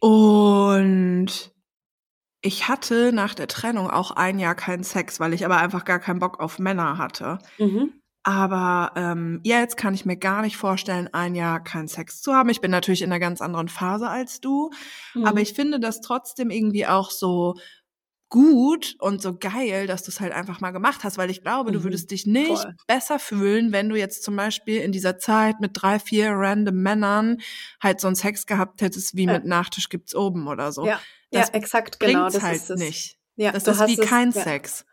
Und ich hatte nach der Trennung auch ein Jahr keinen Sex, weil ich aber einfach gar keinen Bock auf Männer hatte. Mhm. Aber ähm, jetzt kann ich mir gar nicht vorstellen, ein Jahr keinen Sex zu haben. Ich bin natürlich in einer ganz anderen Phase als du, Mhm. aber ich finde das trotzdem irgendwie auch so gut und so geil, dass du es halt einfach mal gemacht hast, weil ich glaube, du Mhm. würdest dich nicht Voll. besser fühlen, wenn du jetzt zum Beispiel in dieser Zeit mit drei, vier random Männern halt so einen Sex gehabt hättest, wie Ja. mit Nachtisch gibt's oben oder so. Ja, Das ja, exakt, genau. Das halt ist es. nicht. Ja, Das du ist hast wie es- kein ja. Sex.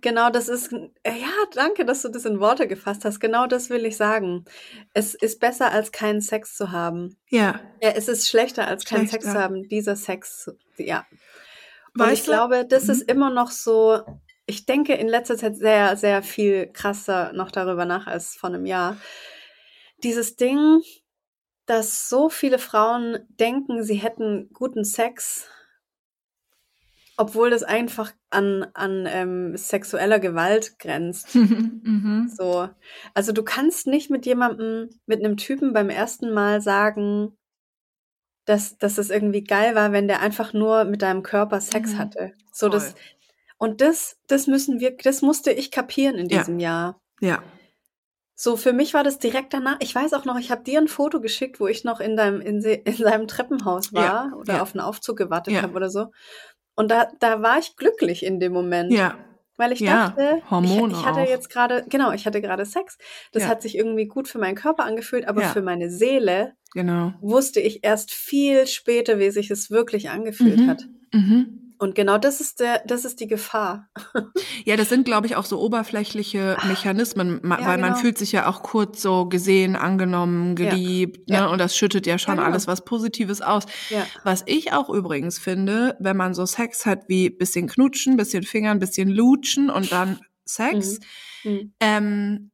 Genau, das ist, äh, ja, danke, dass du das in Worte gefasst hast. Genau das will ich sagen. Es ist besser, als keinen Sex zu haben. Ja. Ja, es ist schlechter, als keinen Sex Schlechter. zu haben. Dieser Sex, ja. Und Weißt ich du- glaube, das Mhm. ist immer noch so, ich denke in letzter Zeit sehr, sehr viel krasser noch darüber nach als vor einem Jahr. Dieses Ding, dass so viele Frauen denken, sie hätten guten Sex, obwohl das einfach an, an ähm, sexueller Gewalt grenzt. mhm. So. Also du kannst nicht mit jemandem, mit einem Typen beim ersten Mal sagen, dass, dass es irgendwie geil war, wenn der einfach nur mit deinem Körper Sex Mhm. hatte. So das, Voll. und das, das müssen wir, das musste ich kapieren in Ja. diesem Jahr. Ja. So, für mich war das direkt danach. Ich weiß auch noch, ich habe dir ein Foto geschickt, wo ich noch in deinem, in, in seinem Treppenhaus war Ja, oder ja. auf einen Aufzug gewartet Ja. habe oder so. Und da, da war ich glücklich in dem Moment. Ja. Weil ich Ja, dachte, Hormone ich, ich hatte auch. jetzt gerade, genau, ich hatte gerade Sex. Das Ja. hat sich irgendwie gut für meinen Körper angefühlt, aber Ja. für meine Seele Genau. wusste ich erst viel später, wie sich es wirklich angefühlt Mhm. hat. Mhm. Und genau das ist der, das ist die Gefahr. Ja, das sind, glaube ich, auch so oberflächliche Mechanismen, ma- Ja, weil man genau. fühlt sich ja auch kurz so gesehen, angenommen, Ja. geliebt, Ja. ne? Und das schüttet ja schon Ja, genau. alles was Positives aus. Ja. Was ich auch übrigens finde, wenn man so Sex hat wie bisschen knutschen, bisschen fingern, bisschen lutschen und dann Sex, Mhm. ähm,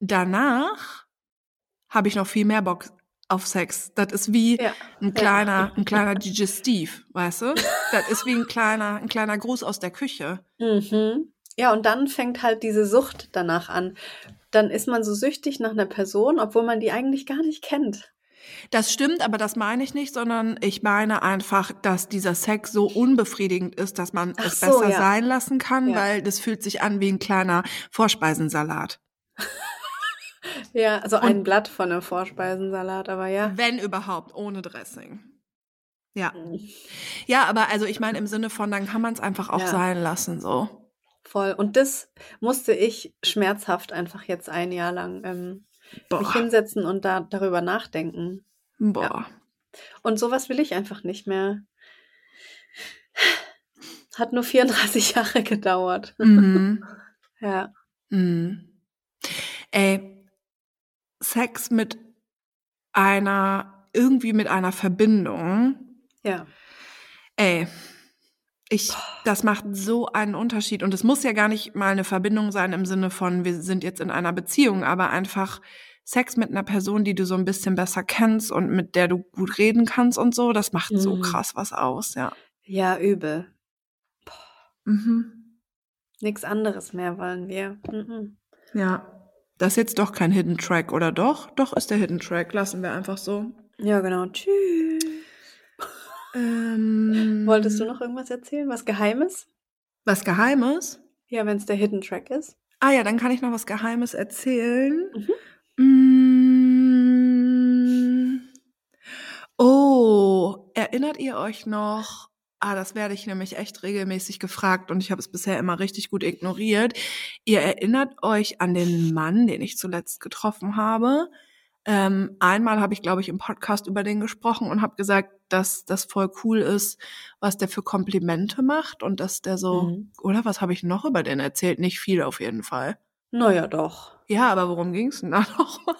danach habe ich noch viel mehr Bock auf Sex. Das ist wie Ja. ein kleiner, ein kleiner Digestiv, weißt du? Das ist wie ein kleiner, ein kleiner Gruß aus der Küche. Mhm. Ja, und dann fängt halt diese Sucht danach an. Dann ist man so süchtig nach einer Person, obwohl man die eigentlich gar nicht kennt. Das stimmt, aber das meine ich nicht, sondern ich meine einfach, dass dieser Sex so unbefriedigend ist, dass man Ach es so, besser ja. sein lassen kann, Ja. weil das fühlt sich an wie ein kleiner Vorspeisensalat. Ja, also Und- ein Blatt von einem Vorspeisensalat, aber ja. Wenn überhaupt, ohne Dressing. Ja. Mhm. Ja, aber also ich meine im Sinne von, dann kann man es einfach auch Ja. sein lassen, so. Voll. Und das musste ich schmerzhaft einfach jetzt ein Jahr lang ähm, mich hinsetzen und da darüber nachdenken. Boah. Und sowas will ich einfach nicht mehr. Hat nur 34 Jahre gedauert. Mhm. Ja. Mhm. Ey, Sex mit einer, irgendwie mit einer Verbindung. Ja. Ey, ich, das macht so einen Unterschied. Und es muss ja gar nicht mal eine Verbindung sein im Sinne von, wir sind jetzt in einer Beziehung, aber einfach Sex mit einer Person, die du so ein bisschen besser kennst und mit der du gut reden kannst und so, das macht so Mhm. krass was aus, ja. Ja, übel. Mhm. Nichts anderes mehr wollen wir. Mhm. Ja. Das ist jetzt doch kein Hidden Track, oder doch? Doch ist der Hidden Track. Lassen wir einfach so. Ja, genau. Tschüss. Ähm, Wolltest du noch irgendwas erzählen? Was Geheimes? was Geheimes? Ja, wenn es der Hidden Track ist. Ah ja, dann kann ich noch was Geheimes erzählen. Mhm. Mm. Oh, erinnert ihr euch noch? Ah, das werde ich nämlich echt regelmäßig gefragt und ich habe es bisher immer richtig gut ignoriert. Ihr erinnert euch an den Mann, den ich zuletzt getroffen habe? Ähm, einmal habe ich, glaube ich, im Podcast über den gesprochen und habe gesagt, dass das voll cool ist, was der für Komplimente macht und dass der so, Mhm. oder was habe ich noch über den erzählt? Nicht viel auf jeden Fall. Naja, doch. Ja, aber worum ging's denn da noch?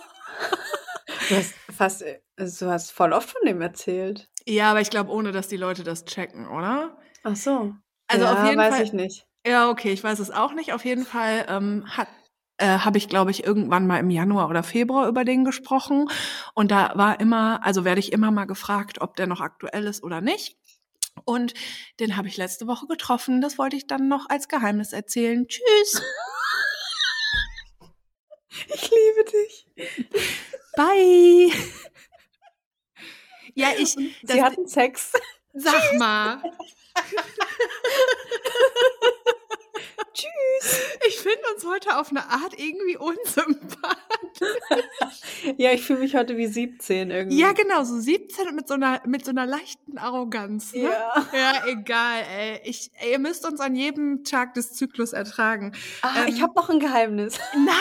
Du hast fast, äh, du hast voll oft von dem erzählt. Ja, aber ich glaube, ohne dass die Leute das checken, oder? Ach so. Also ja, auf jeden weiß Fall. ich nicht. Ja, okay, ich weiß es auch nicht. Auf jeden Fall ähm, hat äh, habe ich, glaube ich, irgendwann mal im Januar oder Februar über den gesprochen. Und da war immer, also werde ich immer mal gefragt, ob der noch aktuell ist oder nicht. Und den habe ich letzte Woche getroffen. Das wollte ich dann noch als Geheimnis erzählen. Tschüss. Ich liebe dich. Bye. Ja, ich. Sie hatten Sex. sag mal. Tschüss. Ich finde uns heute auf eine Art irgendwie unsympathisch. Ja, ich fühle mich heute wie 17 irgendwie. Ja, genau, so 17 und mit so einer, mit so einer leichten Arroganz. Ne? Ja. Ja, egal, ey. Ich, ey, ihr müsst uns an jedem Tag des Zyklus ertragen. Ah, ich Ähm, habe noch ein Geheimnis. Nein!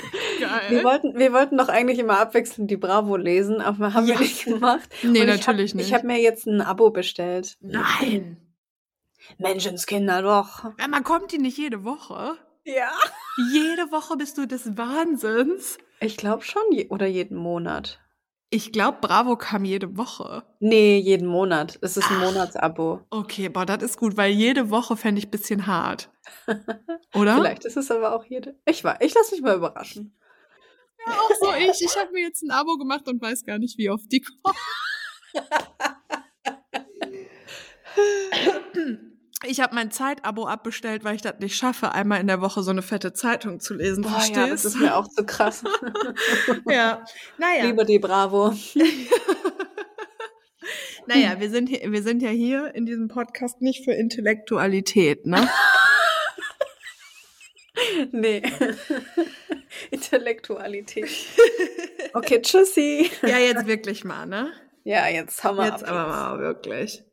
Geil. Wir wollten, wir wollten doch eigentlich immer abwechselnd die Bravo lesen, aber haben Ja. wir nicht gemacht. nee, Und natürlich ich hab, nicht. Ich habe mir jetzt ein Abo bestellt. Nein! Menschenskinder, doch. Ja, Man kommt die nicht jede Woche. Ja. Jede Woche bist du des Wahnsinns. Ich glaube schon, je oder jeden Monat. Ich glaube, Bravo kam jede Woche. Nee, jeden Monat. Es ist ein Ach. Monatsabo. Okay, boah, das ist gut, weil jede Woche fände ich ein bisschen hart. Oder? Vielleicht ist es aber auch jede. Ich war, ich lasse mich mal überraschen. Ja, auch so ich. Ich habe mir jetzt ein Abo gemacht und weiß gar nicht, wie oft die kommen. Ich habe mein Zeitabo abbestellt, weil ich das nicht schaffe, einmal in der Woche so eine fette Zeitung zu lesen. Boah, ja, das verstehst ist mir auch zu krass. ja. Naja, Lieber die Bravo. naja wir, sind hier, wir sind ja hier in diesem Podcast nicht für Intellektualität, ne? Nee. Intellektualität. Okay, tschüssi. ja, jetzt wirklich mal, ne? Ja, jetzt haben wir Jetzt aber mal wirklich.